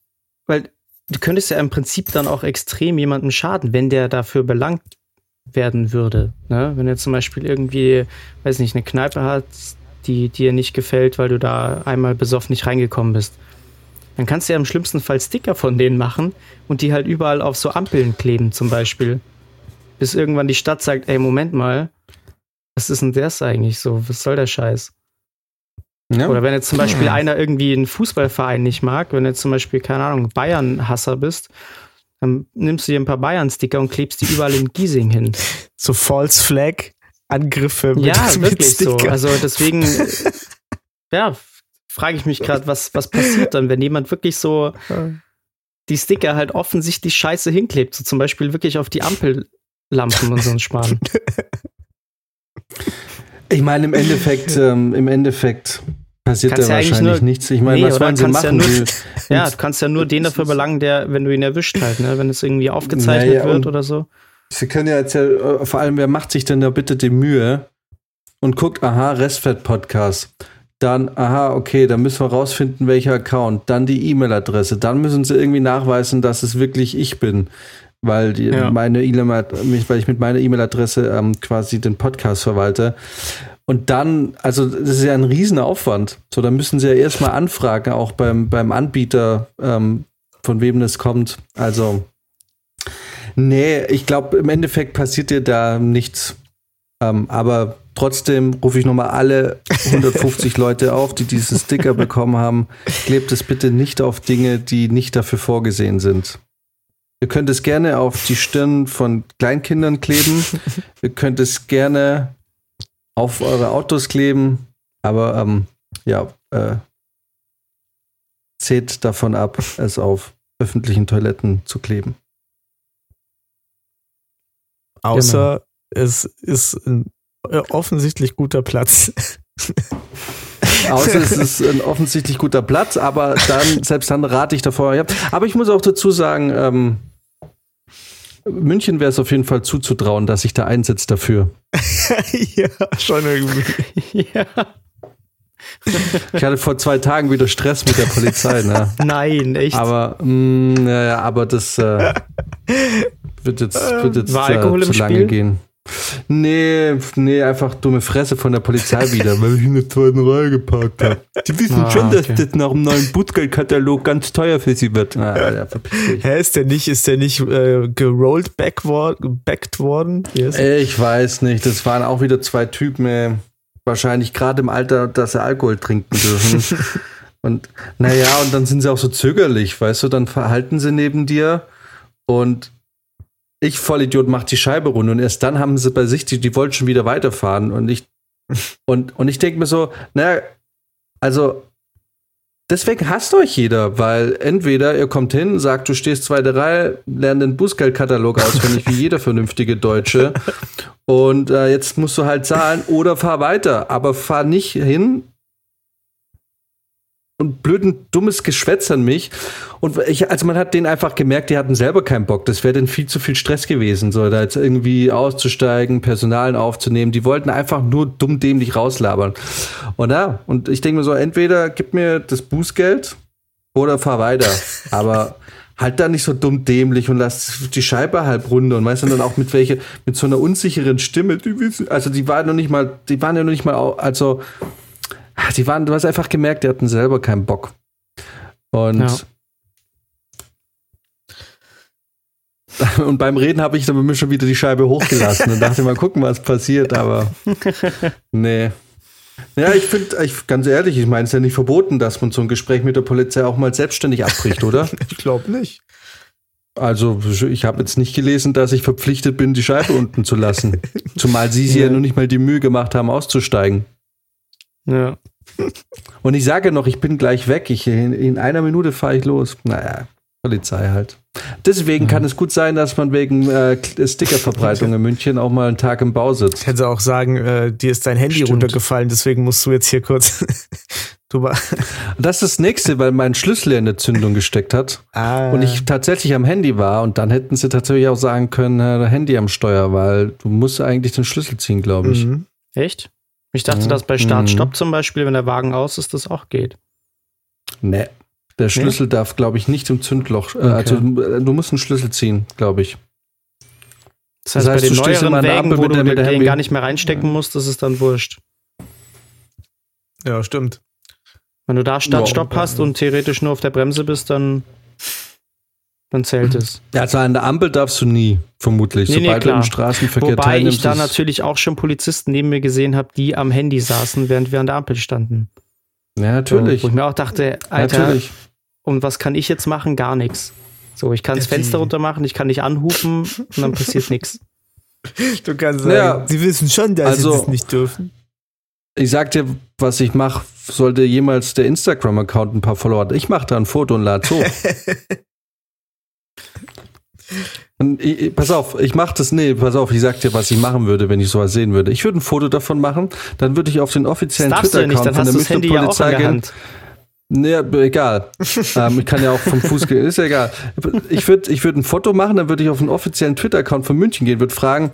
weil du könntest ja im Prinzip dann auch extrem jemandem schaden, wenn der dafür belangt werden würde. Ne? Wenn er zum Beispiel irgendwie, weiß nicht, eine Kneipe hat, die dir nicht gefällt, weil du da einmal besoffen nicht reingekommen bist. Dann kannst du ja im schlimmsten Fall Sticker von denen machen und die halt überall auf so Ampeln kleben, zum Beispiel. Bis irgendwann die Stadt sagt, ey, Moment mal, was ist denn das eigentlich so? Was soll der Scheiß? Ja? Oder wenn jetzt zum Beispiel einer irgendwie einen Fußballverein nicht mag, wenn du jetzt zum Beispiel, keine Ahnung, Bayern-Hasser bist, dann nimmst du dir ein paar Bayern-Sticker und klebst die überall in Giesing hin. so False Flag Angriffe mit, ja, mit wirklich so. Sticker. Also deswegen, ja, frage ich mich gerade, was, was passiert dann, wenn jemand wirklich so die Sticker halt offensichtlich scheiße hinklebt, so zum Beispiel wirklich auf die Ampellampen und so ein Sparen. Ich meine, im Endeffekt, ähm, im Endeffekt passiert Kannst ja wahrscheinlich nur- nichts. Ich meine, Nee, was wollen sie kannst ja machen? nur- Ja, du kannst ja nur den dafür belangen, der, wenn du ihn erwischt halt, ne, wenn es irgendwie aufgezeichnet Naja, wird oder so. Sie können ja jetzt ja, äh, vor allem, wer macht sich denn da bitte die Mühe und guckt, aha, Restfett-Podcast. Dann, aha, okay, dann müssen wir rausfinden, welcher Account. Dann die E-Mail-Adresse. Dann müssen sie irgendwie nachweisen, dass es wirklich ich bin. Weil, die, Ja. meine mich- weil ich mit meiner E-Mail-Adresse ähm, quasi den Podcast verwalte. Und dann, also das ist ja ein Riesenaufwand. So, dann müssen sie ja erstmal anfragen, auch beim, beim Anbieter, ähm, von wem das kommt. Also, Nee, ich glaube, im Endeffekt passiert dir da nichts. Ähm, aber trotzdem rufe ich nochmal alle 150 Leute auf, die diesen Sticker bekommen haben. Klebt es bitte nicht auf Dinge, die nicht dafür vorgesehen sind. Ihr könnt es gerne auf die Stirn von Kleinkindern kleben. Ihr könnt es gerne auf eure Autos kleben. Aber ähm, ja, äh, seht davon ab, es auf öffentlichen Toiletten zu kleben. Außer es ist ein äh, offensichtlich guter Platz. Außer es ist ein offensichtlich guter Platz, aber dann, selbst dann rate ich davor. Ja. Aber ich muss auch dazu sagen, ähm, München wäre es auf jeden Fall zuzutrauen, dass sich da einsetzt dafür. ja, schon irgendwie. ja. Ich hatte vor zwei Tagen wieder Stress mit der Polizei, ne? Nein, echt. Aber, mh, ja, ja, aber das äh, wird jetzt, wird jetzt war Alkohol äh, im zu lange Spiel? gehen. Nee, nee, einfach dumme Fresse von der Polizei wieder, weil ich in der zweiten Reihe geparkt habe. Die wissen Ah, schon, dass okay. das nach dem neuen Bußgeldkatalog ganz teuer für sie wird. Ah, ja. Hä, ist der nicht, ist der nicht äh, gerollt backward, backed worden? Yes. Ich weiß nicht, das waren auch wieder zwei Typen, ey. wahrscheinlich gerade im Alter, dass sie Alkohol trinken dürfen. und naja, und dann sind sie auch so zögerlich, weißt du, dann verhalten sie neben dir und ich, Vollidiot, mach die Scheibe runter und erst dann haben sie bei sich, die, die wollten schon wieder weiterfahren und ich, und, und ich denke mir so, naja, also deswegen hasst euch jeder, weil entweder ihr kommt hin, sagt, du stehst zweite Reihe, lernt den Bußgeldkatalog auswendig wie jeder vernünftige Deutsche und äh, jetzt musst du halt zahlen oder fahr weiter, aber fahr nicht hin und blöden, dummes Geschwätz an mich. Und ich, also man hat denen einfach gemerkt, die hatten selber keinen Bock. Das wäre dann viel zu viel Stress gewesen, so da jetzt irgendwie auszusteigen, Personal aufzunehmen. Die wollten einfach nur dumm dämlich rauslabern. Und ja, und ich denke mir so, entweder gib mir das Bußgeld oder fahr weiter. Aber halt da nicht so dumm dämlich und lass die Scheibe halb runter und weißt du dann auch mit welche, mit so einer unsicheren Stimme, die wissen, also die waren noch nicht mal, die waren ja noch nicht mal, also, die waren, du hast einfach gemerkt, die hatten selber keinen Bock. Und, Ja. und beim Reden habe ich dann mir schon wieder die Scheibe hochgelassen und dachte mal gucken, was passiert, aber nee. Ja, ich finde, ich, ganz ehrlich, ich meine, es ist ja nicht verboten, dass man so ein Gespräch mit der Polizei auch mal selbstständig abbricht, oder? Ich glaube nicht. Also, ich habe jetzt nicht gelesen, dass ich verpflichtet bin, die Scheibe unten zu lassen. Zumal sie sich ja. Ja. noch nicht mal die Mühe gemacht haben, auszusteigen. Ja. Und ich sage noch, ich bin gleich weg. Ich, in, in einer Minute fahre ich los. Naja, Polizei halt. Deswegen kann es gut sein, dass man wegen äh, Stickerverbreitung in München auch mal einen Tag im Bau Ich sitzt. hätte auch sagen, äh, dir ist dein Handy Stimmt. runtergefallen, deswegen musst du jetzt hier kurz drüber. Das ist das nächste, weil mein Schlüssel in der Zündung gesteckt hat. Ah, Und ich tatsächlich am Handy war und dann hätten sie tatsächlich auch sagen können, äh, Handy am Steuer, weil du musst eigentlich den Schlüssel ziehen, glaube ich. Mhm. Echt? Ich dachte, Mhm. dass bei Mhm. Start-Stopp zum Beispiel, wenn der Wagen aus ist, das auch geht. Nee. Der Schlüssel darf, glaube ich, nicht im Zündloch. Äh, Also äh, du musst einen Schlüssel ziehen, glaube ich. Das heißt, Das heißt, bei den du stehst neueren immer an der Wägen, wo mit du den Hembe- gar nicht mehr reinstecken musst, das ist dann wurscht. Ja, stimmt. Wenn du da Ja, Start-Stopp und- hast und theoretisch nur auf der Bremse bist, dann, dann zählt es. Ja, also an der Ampel darfst du nie, vermutlich. Nee, nee, Sobald du klar. im Straßenverkehr Wobei ich teilnimmst. da ist- natürlich auch schon Polizisten neben mir gesehen habe, die am Handy saßen, während wir an der Ampel standen. ja, natürlich. Wo ich mir auch dachte, Alter, natürlich. und was kann ich jetzt machen? Gar nichts. So, ich kann das? Fenster runter machen, ich kann nicht anhupen und dann passiert nichts. Du kannst sagen, Ja. sie wissen schon, dass Also- sie das nicht dürfen. Ich sag dir, was ich mache, sollte jemals der Instagram-Account ein paar Follower hat. Ich mache da ein Foto und lade hoch. Ich, pass auf, ich mache das, nee, pass auf, ich sag dir, was ich machen würde, wenn ich sowas sehen würde. Ich würde ein Foto davon machen, dann würde ich auf den offiziellen ja Twitter-Account dann von der Münchner ja Polizei der gehen. Hand. Nee, egal. ähm, ich kann ja auch vom Fuß gehen, ist ja egal. Ich würde ich würd ein Foto machen, dann würde ich auf den offiziellen Twitter-Account von München gehen, würde fragen,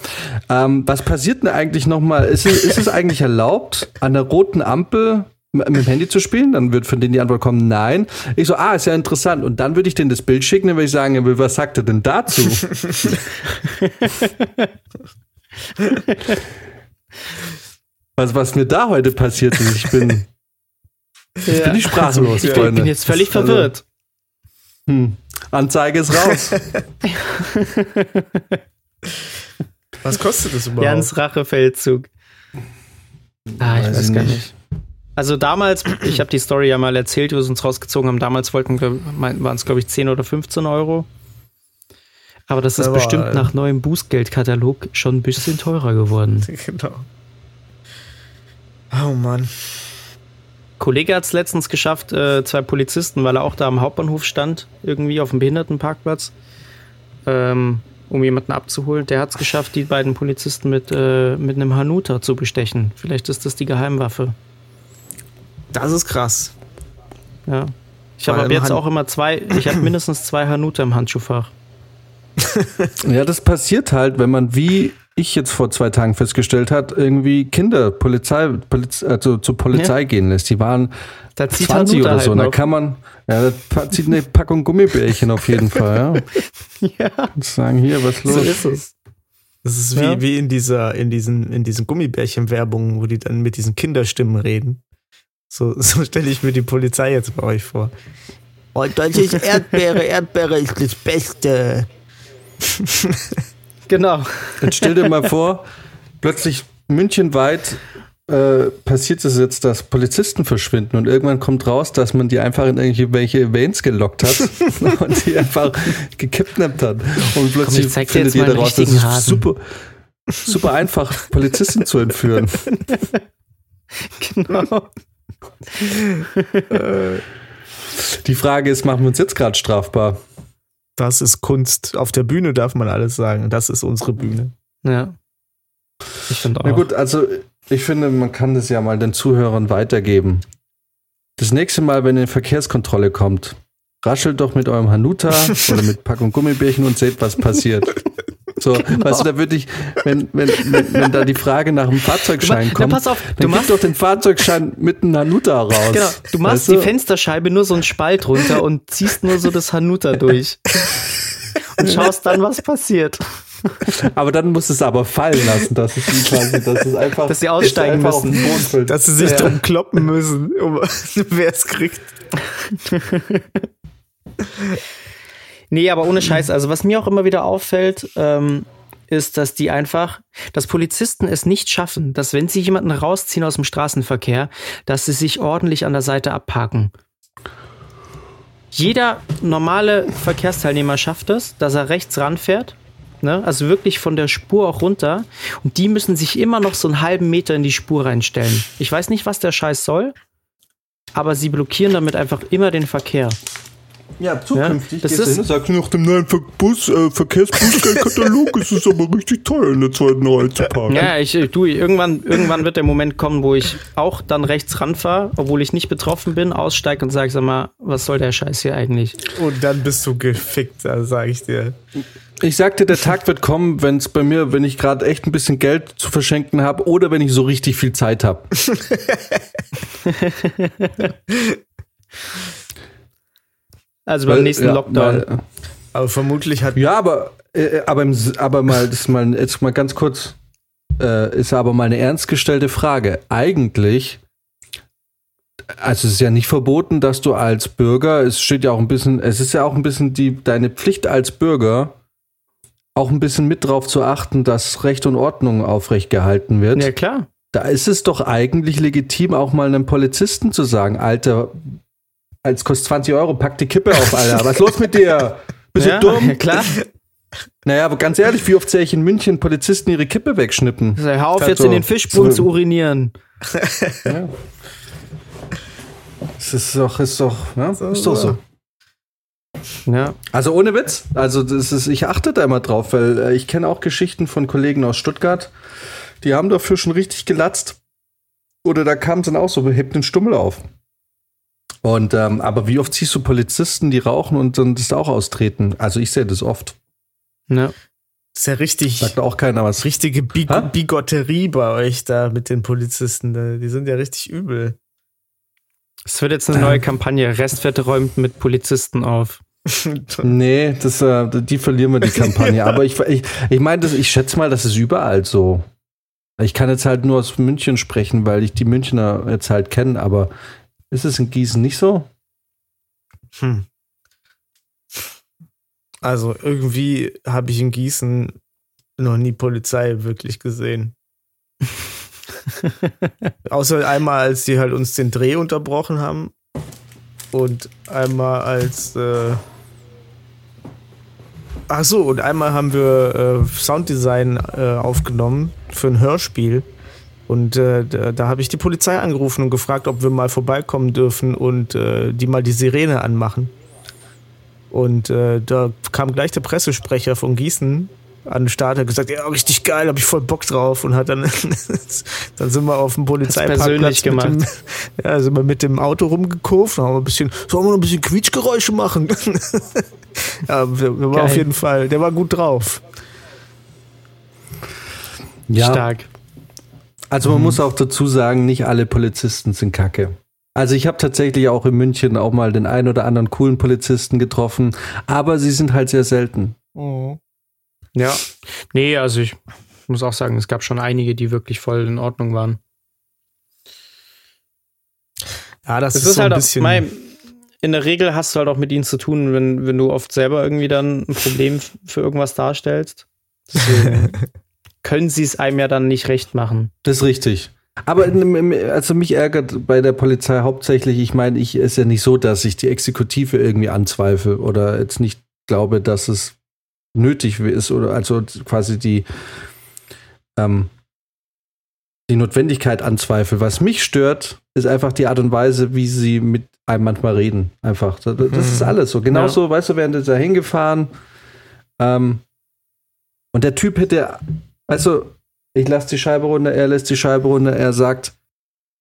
ähm, was passiert denn eigentlich nochmal? Ist es, ist es eigentlich erlaubt, an der roten Ampel mit dem Handy zu spielen? Dann wird von denen die Antwort kommen, nein. Ich so, ah, ist ja interessant. Und dann würde ich denen das Bild schicken, dann würde ich sagen, ja, was sagt er denn dazu? was, was mir da heute passiert ist, ich bin, ich bin nicht sprachlos, Ich bin, Freunde. bin jetzt völlig Also, verwirrt. hm. Anzeige ist raus. Was kostet das überhaupt? Jans Rachefeldzug. Ah, ich Weiß weiß, ich gar nicht. nicht. Also damals, ich habe die Story ja mal erzählt, wie wir es uns rausgezogen haben. Damals wollten wir, waren es glaube ich 10 oder 15 Euro. Aber das ist Aber, bestimmt äh, nach neuem Bußgeldkatalog schon ein bisschen teurer geworden. genau. Oh Mann. Kollege hat es letztens geschafft, äh, zwei Polizisten, weil er auch da am Hauptbahnhof stand, irgendwie auf dem Behindertenparkplatz, ähm, um jemanden abzuholen. Der hat es geschafft, die beiden Polizisten mit, äh, mit einem Hanuta zu bestechen. Vielleicht ist das die Geheimwaffe. Das ist krass. Ja. Ich habe ab jetzt Han- auch immer zwei, ich habe mindestens zwei Hanuta im Handschuhfach. Ja, das passiert halt, wenn man wie ich jetzt vor zwei Tagen festgestellt hat, irgendwie Kinder Polizei, Poliz also zur Polizei Ja. gehen lässt. Die waren Da zieht 20 Hanuta oder so. halt da kann man, ja, da zieht eine Packung Gummibärchen auf jeden Fall, ja. Ja, Und sagen, hier, was so los? ist es. Das ist wie, Ja. wie in dieser, in diesen, in diesen Gummibärchen-Werbungen, wo die dann mit diesen Kinderstimmen reden. So, so stelle ich mir die Polizei jetzt bei euch vor. Und das ist Erdbeere, Erdbeere ist das Beste. Genau. Jetzt stell dir mal vor, plötzlich münchenweit äh, passiert es jetzt, dass Polizisten verschwinden und irgendwann kommt raus, dass man die einfach in irgendwelche Events gelockt hat und die einfach gekidnappt hat. Und plötzlich dir findet einen daraus, das richtigen ist Hasen. super, super einfach, Polizisten zu entführen. Genau. Die Frage ist, machen wir uns jetzt gerade strafbar? Das ist Kunst. Auf der Bühne darf man alles sagen. Das ist unsere Bühne. Ja. Ich finde auch. Na gut, also ich finde, man kann das ja mal den Zuhörern weitergeben. Das nächste Mal, wenn eine Verkehrskontrolle kommt, raschelt doch mit eurem Hanuta oder mit Packung Gummibärchen und seht, was passiert. So, Genau. weißt du, da würde ich, wenn, wenn, wenn, wenn da die Frage nach dem Fahrzeugschein kommt, pass auf, du machst- doch den Fahrzeugschein mit einem Hanuta raus. Genau, du machst Weißt du? die Fensterscheibe nur so einen Spalt runter und ziehst nur so das Hanuta durch. Und schaust dann, was passiert. Aber dann musst du es aber fallen lassen, dass es wie quasi, dass es einfach, Dass sie aussteigen dass einfach müssen. Auf den Boden fällt. Dass sie sich Ja. drum kloppen müssen, um, wer es kriegt. Nee, aber ohne Scheiß. Also, was mir auch immer wieder auffällt, ähm, ist, dass die einfach, dass Polizisten es nicht schaffen, dass wenn sie jemanden rausziehen aus dem Straßenverkehr, dass sie sich ordentlich an der Seite abparken. Jeder normale Verkehrsteilnehmer schafft es, dass er rechts ranfährt. Ne? Also wirklich von der Spur auch runter. Und die müssen sich immer noch so einen halben Meter in die Spur reinstellen. Ich weiß nicht, was der Scheiß soll, aber sie blockieren damit einfach immer den Verkehr. Ja, zukünftig das gehst du ist- hin und sagst nach dem neuen Ver Bus, äh, Verkehrsbußgeldkatalog ist es aber richtig teuer, in der zweiten Reihe zu parken. Ja, ich, äh, du, irgendwann, irgendwann wird der Moment kommen, wo ich auch dann rechts ranfahre, obwohl ich nicht betroffen bin, aussteige und sage, sag mal, was soll der Scheiß hier eigentlich? Und dann bist du gefickt, da sage ich dir. Ich sagte, der Tag wird kommen, wenn es bei mir, wenn ich gerade echt ein bisschen Geld zu verschenken habe oder wenn ich so richtig viel Zeit habe. Also beim nächsten ja, Lockdown. Weil, Aber vermutlich hat ja, aber, äh, aber, im, aber mal, das ist mal, jetzt mal ganz kurz, äh, ist aber mal eine ernst gestellte Frage. Eigentlich, also es ist ja nicht verboten, dass du als Bürger, es steht ja auch ein bisschen, es ist ja auch ein bisschen die, deine Pflicht als Bürger, auch ein bisschen mit drauf zu achten, dass Recht und Ordnung aufrecht gehalten wird. ja, klar. Da ist es doch eigentlich legitim, auch mal einem Polizisten zu sagen, Alter, als kostet 20 Euro, pack die Kippe auf, Alter. Was ist los mit dir? Bist ja, du dumm? Ja, klar. Naja, aber ganz ehrlich, wie oft sehe ich in München Polizisten ihre Kippe wegschnippen? Also, hör auf, jetzt so. in den Fischbrunnen So. zu urinieren. Das ist doch, ist doch, ja, ist doch so. Ja. Also ohne Witz. Also das ist, ich achte da immer drauf, weil äh, ich kenne auch Geschichten von Kollegen aus Stuttgart, die haben dafür schon richtig gelatzt. Oder da kam es dann auch so, hebt den Stummel auf. Und ähm, aber wie oft siehst du Polizisten, die rauchen und dann das auch austreten? Also ich sehe das oft. ja. Das ist ja richtig, Sagt auch keiner was. richtige Big Hä? Bigotterie bei euch da mit den Polizisten. Die sind ja richtig übel. Es wird jetzt eine neue Kampagne. Restwette räumt mit Polizisten auf. Nee, das, äh, die verlieren wir die Kampagne. Aber ich, ich, ich meine, das- ich schätze mal, das ist überall so. Ich kann jetzt halt nur aus München sprechen, weil ich die Münchner jetzt halt kenne, aber ist es in Gießen nicht so? Hm. Also irgendwie habe ich in Gießen noch nie Polizei wirklich gesehen. Außer einmal, als die halt uns den Dreh unterbrochen haben. Und einmal als. Äh Ach so, und einmal haben wir äh, Sounddesign äh, aufgenommen für ein Hörspiel. Und äh, da, da habe ich die Polizei angerufen und gefragt, ob wir mal vorbeikommen dürfen und äh, die mal die Sirene anmachen. Und äh, da kam gleich der Pressesprecher von Gießen an den Start, hat gesagt, ja, richtig geil, habe ich voll Bock drauf und hat dann, dann sind wir auf dem Polizeiparkplatz persönlich mit dem, gemacht. ja, sind wir mit dem Auto rumgekurvt, haben wir ein bisschen, sollen wir noch ein bisschen Quietschgeräusche machen? ja, der, der war Geil. auf jeden Fall, der war gut drauf. Ja, Stark. Also man muss auch dazu sagen, nicht alle Polizisten sind kacke. Also ich habe tatsächlich auch in München auch mal den einen oder anderen coolen Polizisten getroffen, aber sie sind halt sehr selten. Ja. Nee, also ich muss auch sagen, es gab schon einige, die wirklich voll in Ordnung waren. Ja, das, Es ist, ist so halt ein bisschen. mein, in der Regel hast du halt auch mit ihnen zu tun, wenn, wenn du oft selber irgendwie dann ein Problem für irgendwas darstellst. Deswegen können sie es einem ja dann nicht recht machen. Das ist richtig. Aber in, also mich ärgert bei der Polizei hauptsächlich, ich meine, ich ist ja nicht so, dass ich die Exekutive irgendwie anzweifle oder jetzt nicht glaube, dass es nötig ist oder also quasi die ähm, die Notwendigkeit anzweifle. Was mich stört, ist einfach die Art und Weise, wie sie mit einem manchmal reden. Einfach. Das, das ist Mhm. alles so. Genauso, weißt du, während da hingefahren. Ähm, und der Typ hätte, also ich lasse die Scheibe runter, er lässt die Scheibe runter, er sagt,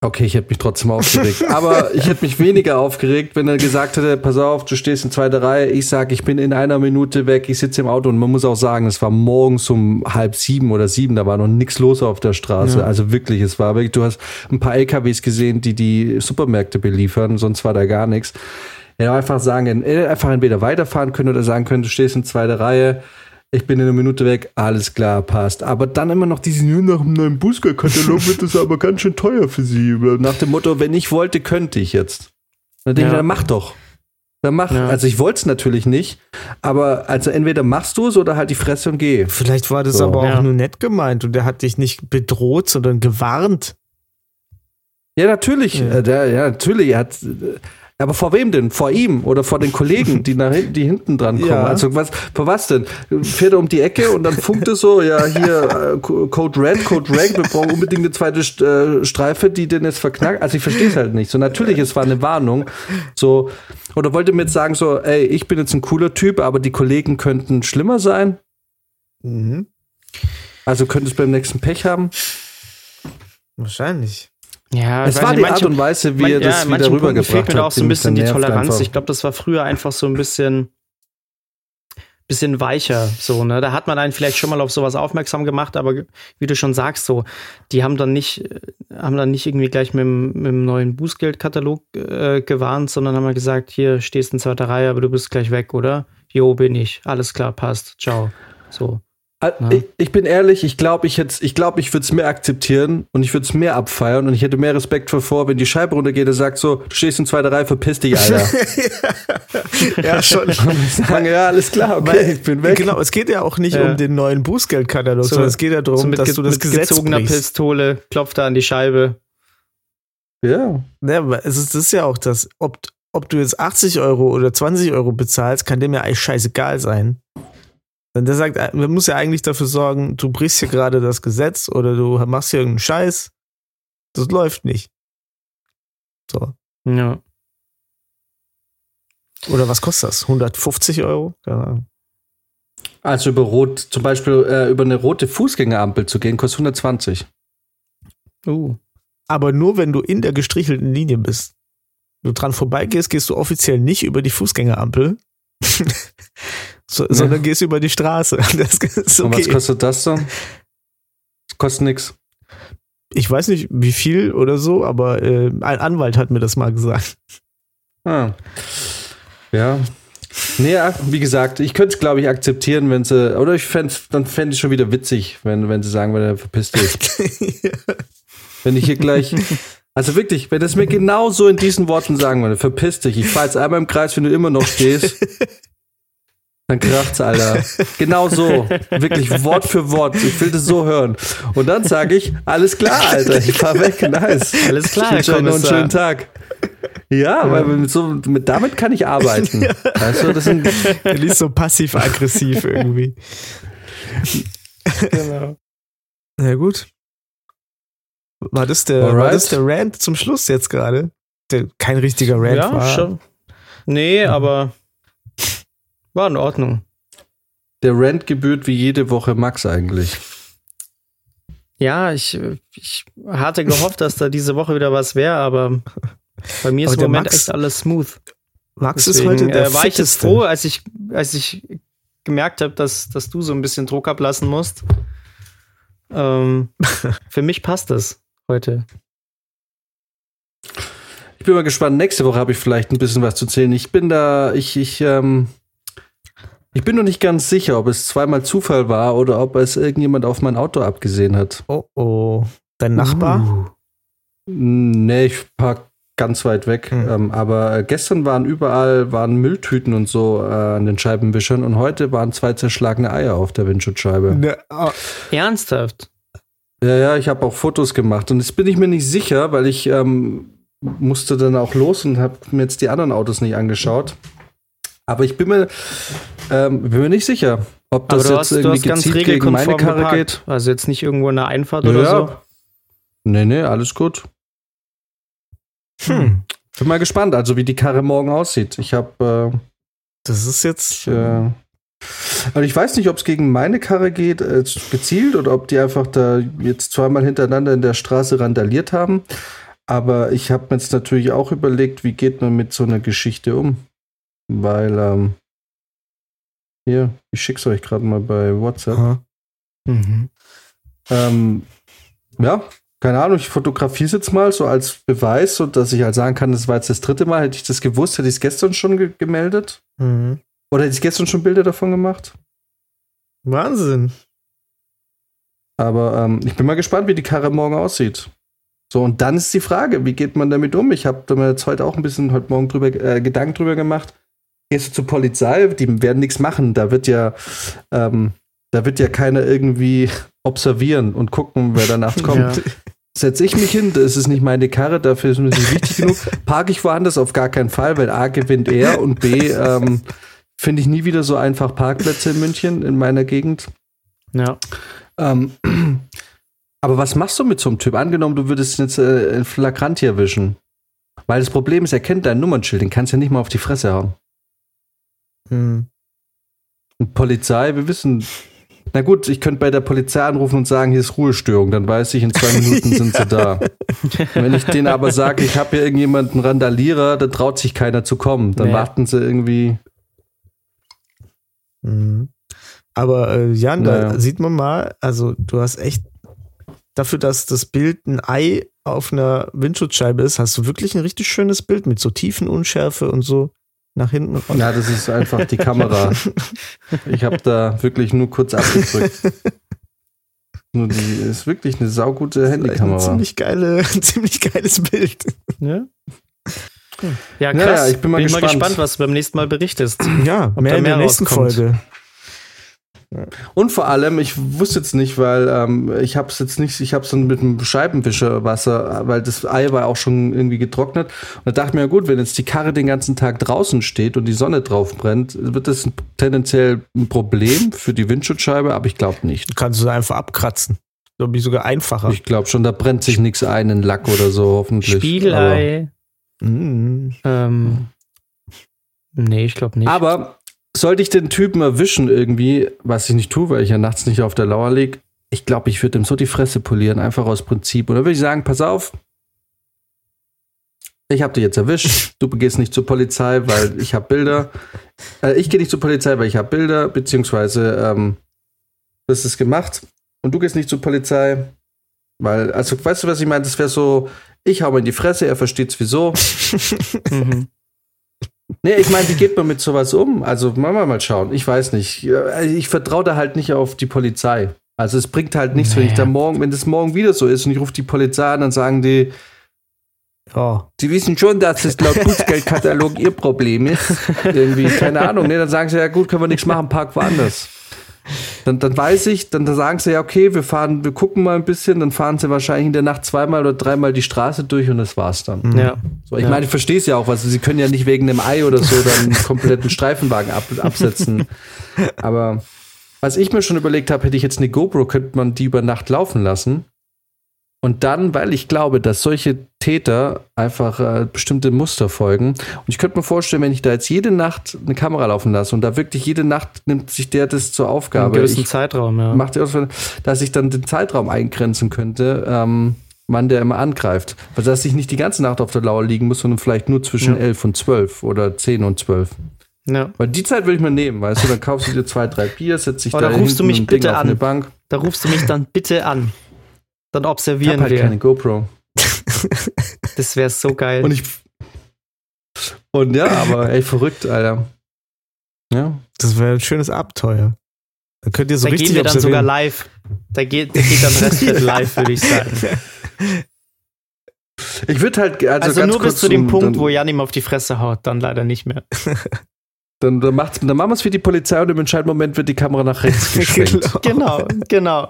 okay, ich hätte mich trotzdem aufgeregt. Aber ich hätte mich weniger aufgeregt, wenn er gesagt hätte, pass auf, du stehst in zweiter Reihe, ich sag, ich bin in einer Minute weg, ich sitze im Auto und man muss auch sagen, es war morgens um halb sieben oder sieben, da war noch nichts los auf der Straße. Ja. Also wirklich, es war wirklich, du hast ein paar LKWs gesehen, die die Supermärkte beliefern, sonst war da gar nichts. Er hätte einfach sagen, er hätte einfach entweder weiterfahren können oder sagen können, du stehst in zweiter Reihe, ich bin in einer Minute weg, alles klar, passt. Aber dann immer noch diesen, "Ja, nach dem neuen Bußgeldkatalog wird das aber ganz schön teuer für sie. Nach dem Motto, wenn ich wollte, könnte ich jetzt. Dann denke Ja. ich, dann mach doch. Dann mach. Ja. Also ich wollte es natürlich nicht, aber also entweder machst du es oder halt die Fresse und geh. Vielleicht war das So. aber auch Ja. nur nett gemeint und der hat dich nicht bedroht, sondern gewarnt. Ja, natürlich. Ja. Äh, der, ja, natürlich. Er hat, äh, aber vor wem denn? Vor ihm oder vor den Kollegen, die nach hinten, die hinten dran kommen? Ja. Also was, vor was denn? Fährt er um die Ecke und dann funkt es so, ja, hier, äh, Co- Code Red, Code Rank, wir brauchen unbedingt eine zweite äh, Streife, die den jetzt verknackt. Also ich verstehe es halt nicht. So, natürlich, es war eine Warnung. So, oder wollte mir jetzt sagen, so, ey, ich bin jetzt ein cooler Typ, aber die Kollegen könnten schlimmer sein? Mhm. Also könnte es beim nächsten Pech haben? Wahrscheinlich. Ja, es war die nicht, Art manche- und Weise, wie Man, er ja, das in wieder rübergebracht fehlt mir da hat. auch so ein bisschen die Toleranz. einfach. Ich glaube, das war früher einfach so ein bisschen, bisschen weicher. So, ne? Da hat man einen vielleicht schon mal auf sowas aufmerksam gemacht, aber wie du schon sagst, so, die haben dann nicht, äh, haben dann nicht irgendwie gleich mit dem, mit dem neuen Bußgeldkatalog äh, gewarnt, sondern haben halt gesagt, hier stehst in zweiter Reihe, aber du bist gleich weg, oder? Jo, bin ich. Alles klar, passt. Ciao. So. Ja. Ich, ich bin ehrlich, ich glaube, ich, hätt's- ich, glaub, ich würde es mehr akzeptieren und ich würde es mehr abfeiern und ich hätte mehr Respekt vor, wenn die Scheibe runtergeht und sagt so, du stehst in zweiter Reihe, verpiss dich, Alter. Ja, schon. Sagen, ja, alles klar, okay, Weil- ich bin weg. Genau, es geht ja auch nicht Ja. um den neuen Bußgeldkatalog, So- sondern es geht ja darum, so mit, dass du das mit Gesetz gezogener brichst. Pistole, klopft er an die Scheibe. Ja. Ja, aber es ist, das ist ja auch das, ob, ob du jetzt 80 Euro oder 20 Euro bezahlst, kann dem ja eigentlich scheißegal sein. Denn der sagt, äh, man muss ja eigentlich dafür sorgen, du brichst hier gerade das Gesetz oder du machst hier irgendeinen Scheiß. Das läuft nicht. So. Ja. Oder was kostet das? 150 Euro? Keine Ahnung. Also über rot, zum Beispiel äh, über eine rote Fußgängerampel zu gehen, kostet 120. Uh. Aber nur wenn du in der gestrichelten Linie bist. Du dran vorbeigehst, gehst du offiziell nicht über die Fußgängerampel, so, sondern gehst über die Straße. Ist Und was okay. kostet das dann? Das kostet nix. Ich weiß nicht, wie viel oder so, aber äh, ein Anwalt hat mir das mal gesagt. Ah. Ja. Nee, ja, wie gesagt, ich könnte es, glaube ich, akzeptieren, wenn sie, oder ich fände dann fände ich schon wieder witzig, wenn, wenn sie sagen, wenn er verpisst dich. Wenn ich hier gleich, also wirklich, wenn das mir genau so in diesen Worten sagen würde, verpiss dich, ich fahr jetzt einmal im Kreis, wenn du immer noch stehst, dann kracht's, Alter. Genau so. Wirklich Wort für Wort. Ich will das so hören. Und dann sage ich, alles klar, Alter, ich fahr weg, nice. Alles klar, ich wünsche euch noch einen Kommissar. schönen Tag. Ja, weil mit so, mit, damit kann ich arbeiten. Weißt du, das sind, Er liest so passiv-aggressiv irgendwie. Genau. Na gut. War das der, war das der Rant zum Schluss jetzt gerade? Der kein richtiger Rant Ja, war. schon. Nee, aber war in Ordnung. der Rent gebührt wie jede Woche Max eigentlich. Ja, ich, ich hatte gehofft, dass da diese Woche wieder was wäre, aber bei mir ist Aber im Moment Max- echt alles smooth. Max Deswegen, ist heute der äh, war ich jetzt fitteste. froh, als ich, als ich gemerkt habe, dass, dass du so ein bisschen Druck ablassen musst. ähm, für mich passt das heute. Ich bin mal gespannt. Nächste Woche habe ich vielleicht ein bisschen was zu zählen. Ich bin da, ich, ich, ähm, ich bin noch nicht ganz sicher, ob es zweimal Zufall war oder ob es irgendjemand auf mein Auto abgesehen hat. Oh oh. Dein Nachbar? Nee, ich park ganz weit weg. Hm. Ähm, aber äh, gestern waren überall waren Mülltüten und so äh, an den Scheibenwischern und heute waren zwei zerschlagene Eier auf der Windschutzscheibe. Ne, ah, Ernsthaft? Ja, ja, ich habe auch Fotos gemacht und jetzt bin ich mir nicht sicher, weil ich ähm, musste dann auch los und habe mir jetzt die anderen Autos nicht angeschaut. Aber ich bin mir, ähm, bin mir nicht sicher, ob das Aber du jetzt hast, du irgendwie gezielt gegen meine regelkonform Karre geparkt. geht. Also jetzt nicht irgendwo in der Einfahrt Ja, oder so. Nee, nee, alles gut. hm. Bin mal gespannt, also wie die Karre morgen aussieht. Ich habe, äh, Das ist jetzt. ich, äh, also ich weiß nicht, ob es gegen meine Karre geht, äh, gezielt, oder ob die einfach da jetzt zweimal hintereinander in der Straße randaliert haben. Aber ich habe mir jetzt natürlich auch überlegt, wie geht man mit so einer Geschichte um? Weil, ähm, hier, ich schick's euch gerade mal bei WhatsApp. Mhm. Ähm, ja, keine Ahnung, ich fotografiere es jetzt mal so als Beweis, so dass ich halt sagen kann, das war jetzt das dritte Mal. Hätte ich das gewusst, hätte ich es gestern schon ge gemeldet. Mhm. Oder hätte ich gestern schon Bilder davon gemacht. Wahnsinn. Aber ähm, ich bin mal gespannt, wie die Karre morgen aussieht. So, und dann ist die Frage, wie geht man damit um? Ich habe da mir jetzt heute auch ein bisschen heute Morgen drüber, äh, Gedanken drüber gemacht. Gehst du zur Polizei, die werden nichts machen. Da wird ja, ähm, da wird ja keiner irgendwie observieren und gucken, wer danach kommt. Ja. Setze ich mich hin, das ist nicht meine Karre, dafür ist mir nicht wichtig genug. Parke ich woanders auf gar keinen Fall, weil A gewinnt er und B ähm, finde ich nie wieder so einfach Parkplätze in München, in meiner Gegend. Ja. Ähm, aber was machst du mit so einem Typ? Angenommen, du würdest ihn jetzt äh, in Flagrant hier wischen. Weil das Problem ist, er kennt dein Nummernschild, den kannst du ja nicht mal auf die Fresse hauen. Hm. Und Polizei, wir wissen. Na gut, ich könnte bei der Polizei anrufen und sagen, hier ist Ruhestörung, dann weiß ich, in zwei Minuten sind sie da. Wenn ich denen aber sage, ich habe hier irgendjemanden Randalierer, dann traut sich keiner zu kommen. Dann Nee. warten sie irgendwie. Mhm. Aber äh, Jan, da Naja. sieht man mal, also du hast echt dafür, dass das Bild ein Ei auf einer Windschutzscheibe ist, hast du wirklich ein richtig schönes Bild mit so Tiefenunschärfe und so nach hinten raus. Ja, das ist einfach die Kamera. Ich habe da wirklich nur kurz abgedrückt. Nur die ist wirklich eine saugute Ein Handykamera. ziemlich, geile, ein ziemlich geiles Bild. Ja. Ja, krass. ja, ich bin mal gespannt. gespannt, was du beim nächsten Mal berichtest. Ja, Ob mehr da in der mehr nächsten rauskommt. Folge. Und vor allem, ich wusste jetzt nicht, weil ähm, ich habe es jetzt nicht, ich habe es dann mit dem Scheibenwischerwasser, weil das Ei war auch schon irgendwie getrocknet. Und da dachte ich mir, ja gut, wenn jetzt die Karre den ganzen Tag draußen steht und die Sonne drauf brennt, wird das tendenziell ein Problem für die Windschutzscheibe, aber ich glaube nicht. Du kannst es einfach abkratzen. Glaube ich sogar einfacher. Ich glaube schon, da brennt sich nichts ein in Lack oder so, hoffentlich. Spiegelei. Mhm. Ähm, nee, ich glaube nicht. Aber, sollte ich den Typen erwischen irgendwie, was ich nicht tue, weil ich ja nachts nicht auf der Lauer lieg, ich glaube, ich würde ihm so die Fresse polieren, einfach aus Prinzip. Oder würde ich sagen, pass auf, ich habe dich jetzt erwischt, du gehst nicht zur Polizei, weil ich habe Bilder. Äh, ich gehe nicht zur Polizei, weil ich habe Bilder, beziehungsweise ähm, das ist gemacht. Und du gehst nicht zur Polizei, weil, also weißt du, was ich meine? Das wäre so, ich hau ihm in die Fresse, er versteht's wieso. mhm. Nee, ich meine, wie geht man mit sowas um? Also, machen wir mal schauen. Ich weiß nicht. Ja, Ich vertraue da halt nicht auf die Polizei. Also, es bringt halt nichts, wenn ich da Naja. morgen, wenn das morgen wieder so ist und ich rufe die Polizei an, dann sagen die, Ja. sie wissen schon, dass das laut Bußgeldkatalog ihr Problem ist. Irgendwie, keine Ahnung. Nee, dann sagen sie, ja gut, können wir nichts machen, park woanders. Dann, dann weiß ich, dann, dann sagen sie, ja, okay, wir fahren, wir gucken mal ein bisschen, dann fahren sie wahrscheinlich in der Nacht zweimal oder dreimal die Straße durch und das war's dann. Ja. So, ich Ja. meine, ich verstehe es ja auch, was sie können ja nicht wegen einem Ei oder so dann einen kompletten Streifenwagen ab, absetzen. Aber was ich mir schon überlegt habe, hätte ich jetzt eine GoPro, könnte man die über Nacht laufen lassen. Und dann, weil ich glaube, dass solche Täter einfach äh, bestimmte Muster folgen. Und ich könnte mir vorstellen, wenn ich da jetzt jede Nacht eine Kamera laufen lasse und da wirklich jede Nacht nimmt sich der das zur Einen Aufgabe. gewissen Ich Zeitraum, ja. macht dass ich dann den Zeitraum eingrenzen könnte, ähm, wann der immer angreift. Also, dass ich nicht die ganze Nacht auf der Lauer liegen muss, sondern vielleicht nur zwischen Ja. 11 und 12 oder 10 und 12. ja. Weil die Zeit würde ich mir nehmen, weißt du, dann kaufst du dir zwei, drei Bier, setzt dich Oh, da da rufst du mich bitte an. Da rufst du mich dann bitte an. Dann Ich hab observieren halt wir. keine GoPro. Das wäre so geil. Und ich. Und ja, aber ey, verrückt, Alter. Ja. Das wäre ein schönes Abenteuer. Dann könnt ihr so da richtig gehen wir dann sogar observieren. live. Da geht, da geht dann Restfett live, würde ich sagen. Ich würde halt, also, Also, ganz nur kurz bis zu dem um- Punkt, wo Jan ihm auf die Fresse haut, dann leider nicht mehr. Dann, dann, macht's, dann machen wir es wie die Polizei und im entscheidenden Moment wird die Kamera nach rechts geschwenkt. Genau, genau.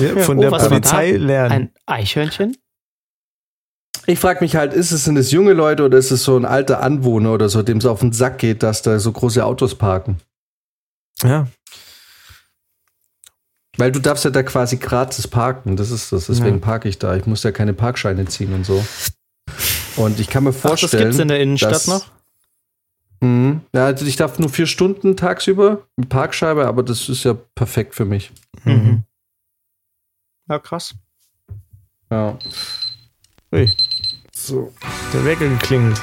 Ja, Von Oh, der Polizei lernen. Ein Eichhörnchen? Ich frage mich halt, ist es, sind es junge Leute oder ist es so ein alter Anwohner oder so, dem es auf den Sack geht, dass da so große Autos parken? Ja, Weil du darfst ja da quasi gratis parken. Das ist das. Deswegen Ja. parke ich da. Ich muss ja keine Parkscheine ziehen und so. Und ich kann mir Ach, das vorstellen. gibt's in der Innenstadt noch? Mhm. Ja, also ich darf nur vier Stunden tagsüber mit Parkscheibe, aber das ist ja perfekt für mich. Mhm. Ja, krass. Ja. Ui, So. der Wecker geklingelt.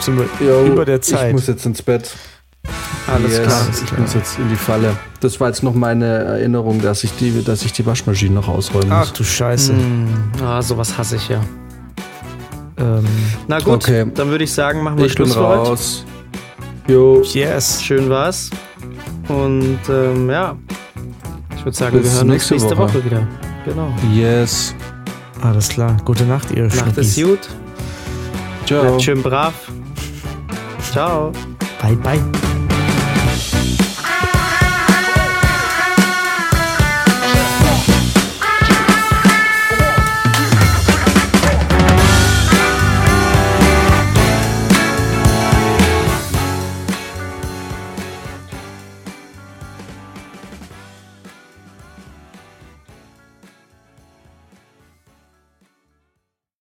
Sind wir Jo, über der Zeit. Ich muss jetzt ins Bett. Alles Yes, klar. Ich muss jetzt in die Falle. Das war jetzt noch meine Erinnerung, dass ich die, dass ich die Waschmaschine noch ausräumen Ach muss. du Scheiße. Hm, ah, sowas hasse ich ja. Ähm, Na gut, Okay. dann würde ich sagen, machen wir Ich bin Schluss für heute. Jo. yes. Schön war's. Und ähm, ja, ich würde sagen, Bis wir hören uns nächste nächste Woche. Woche. wieder. Genau. Yes. Alles klar. Gute Nacht, ihr Macht es Schnuckis. gut. Ciao. Bleibt schön brav. Ciao. Bye, bye.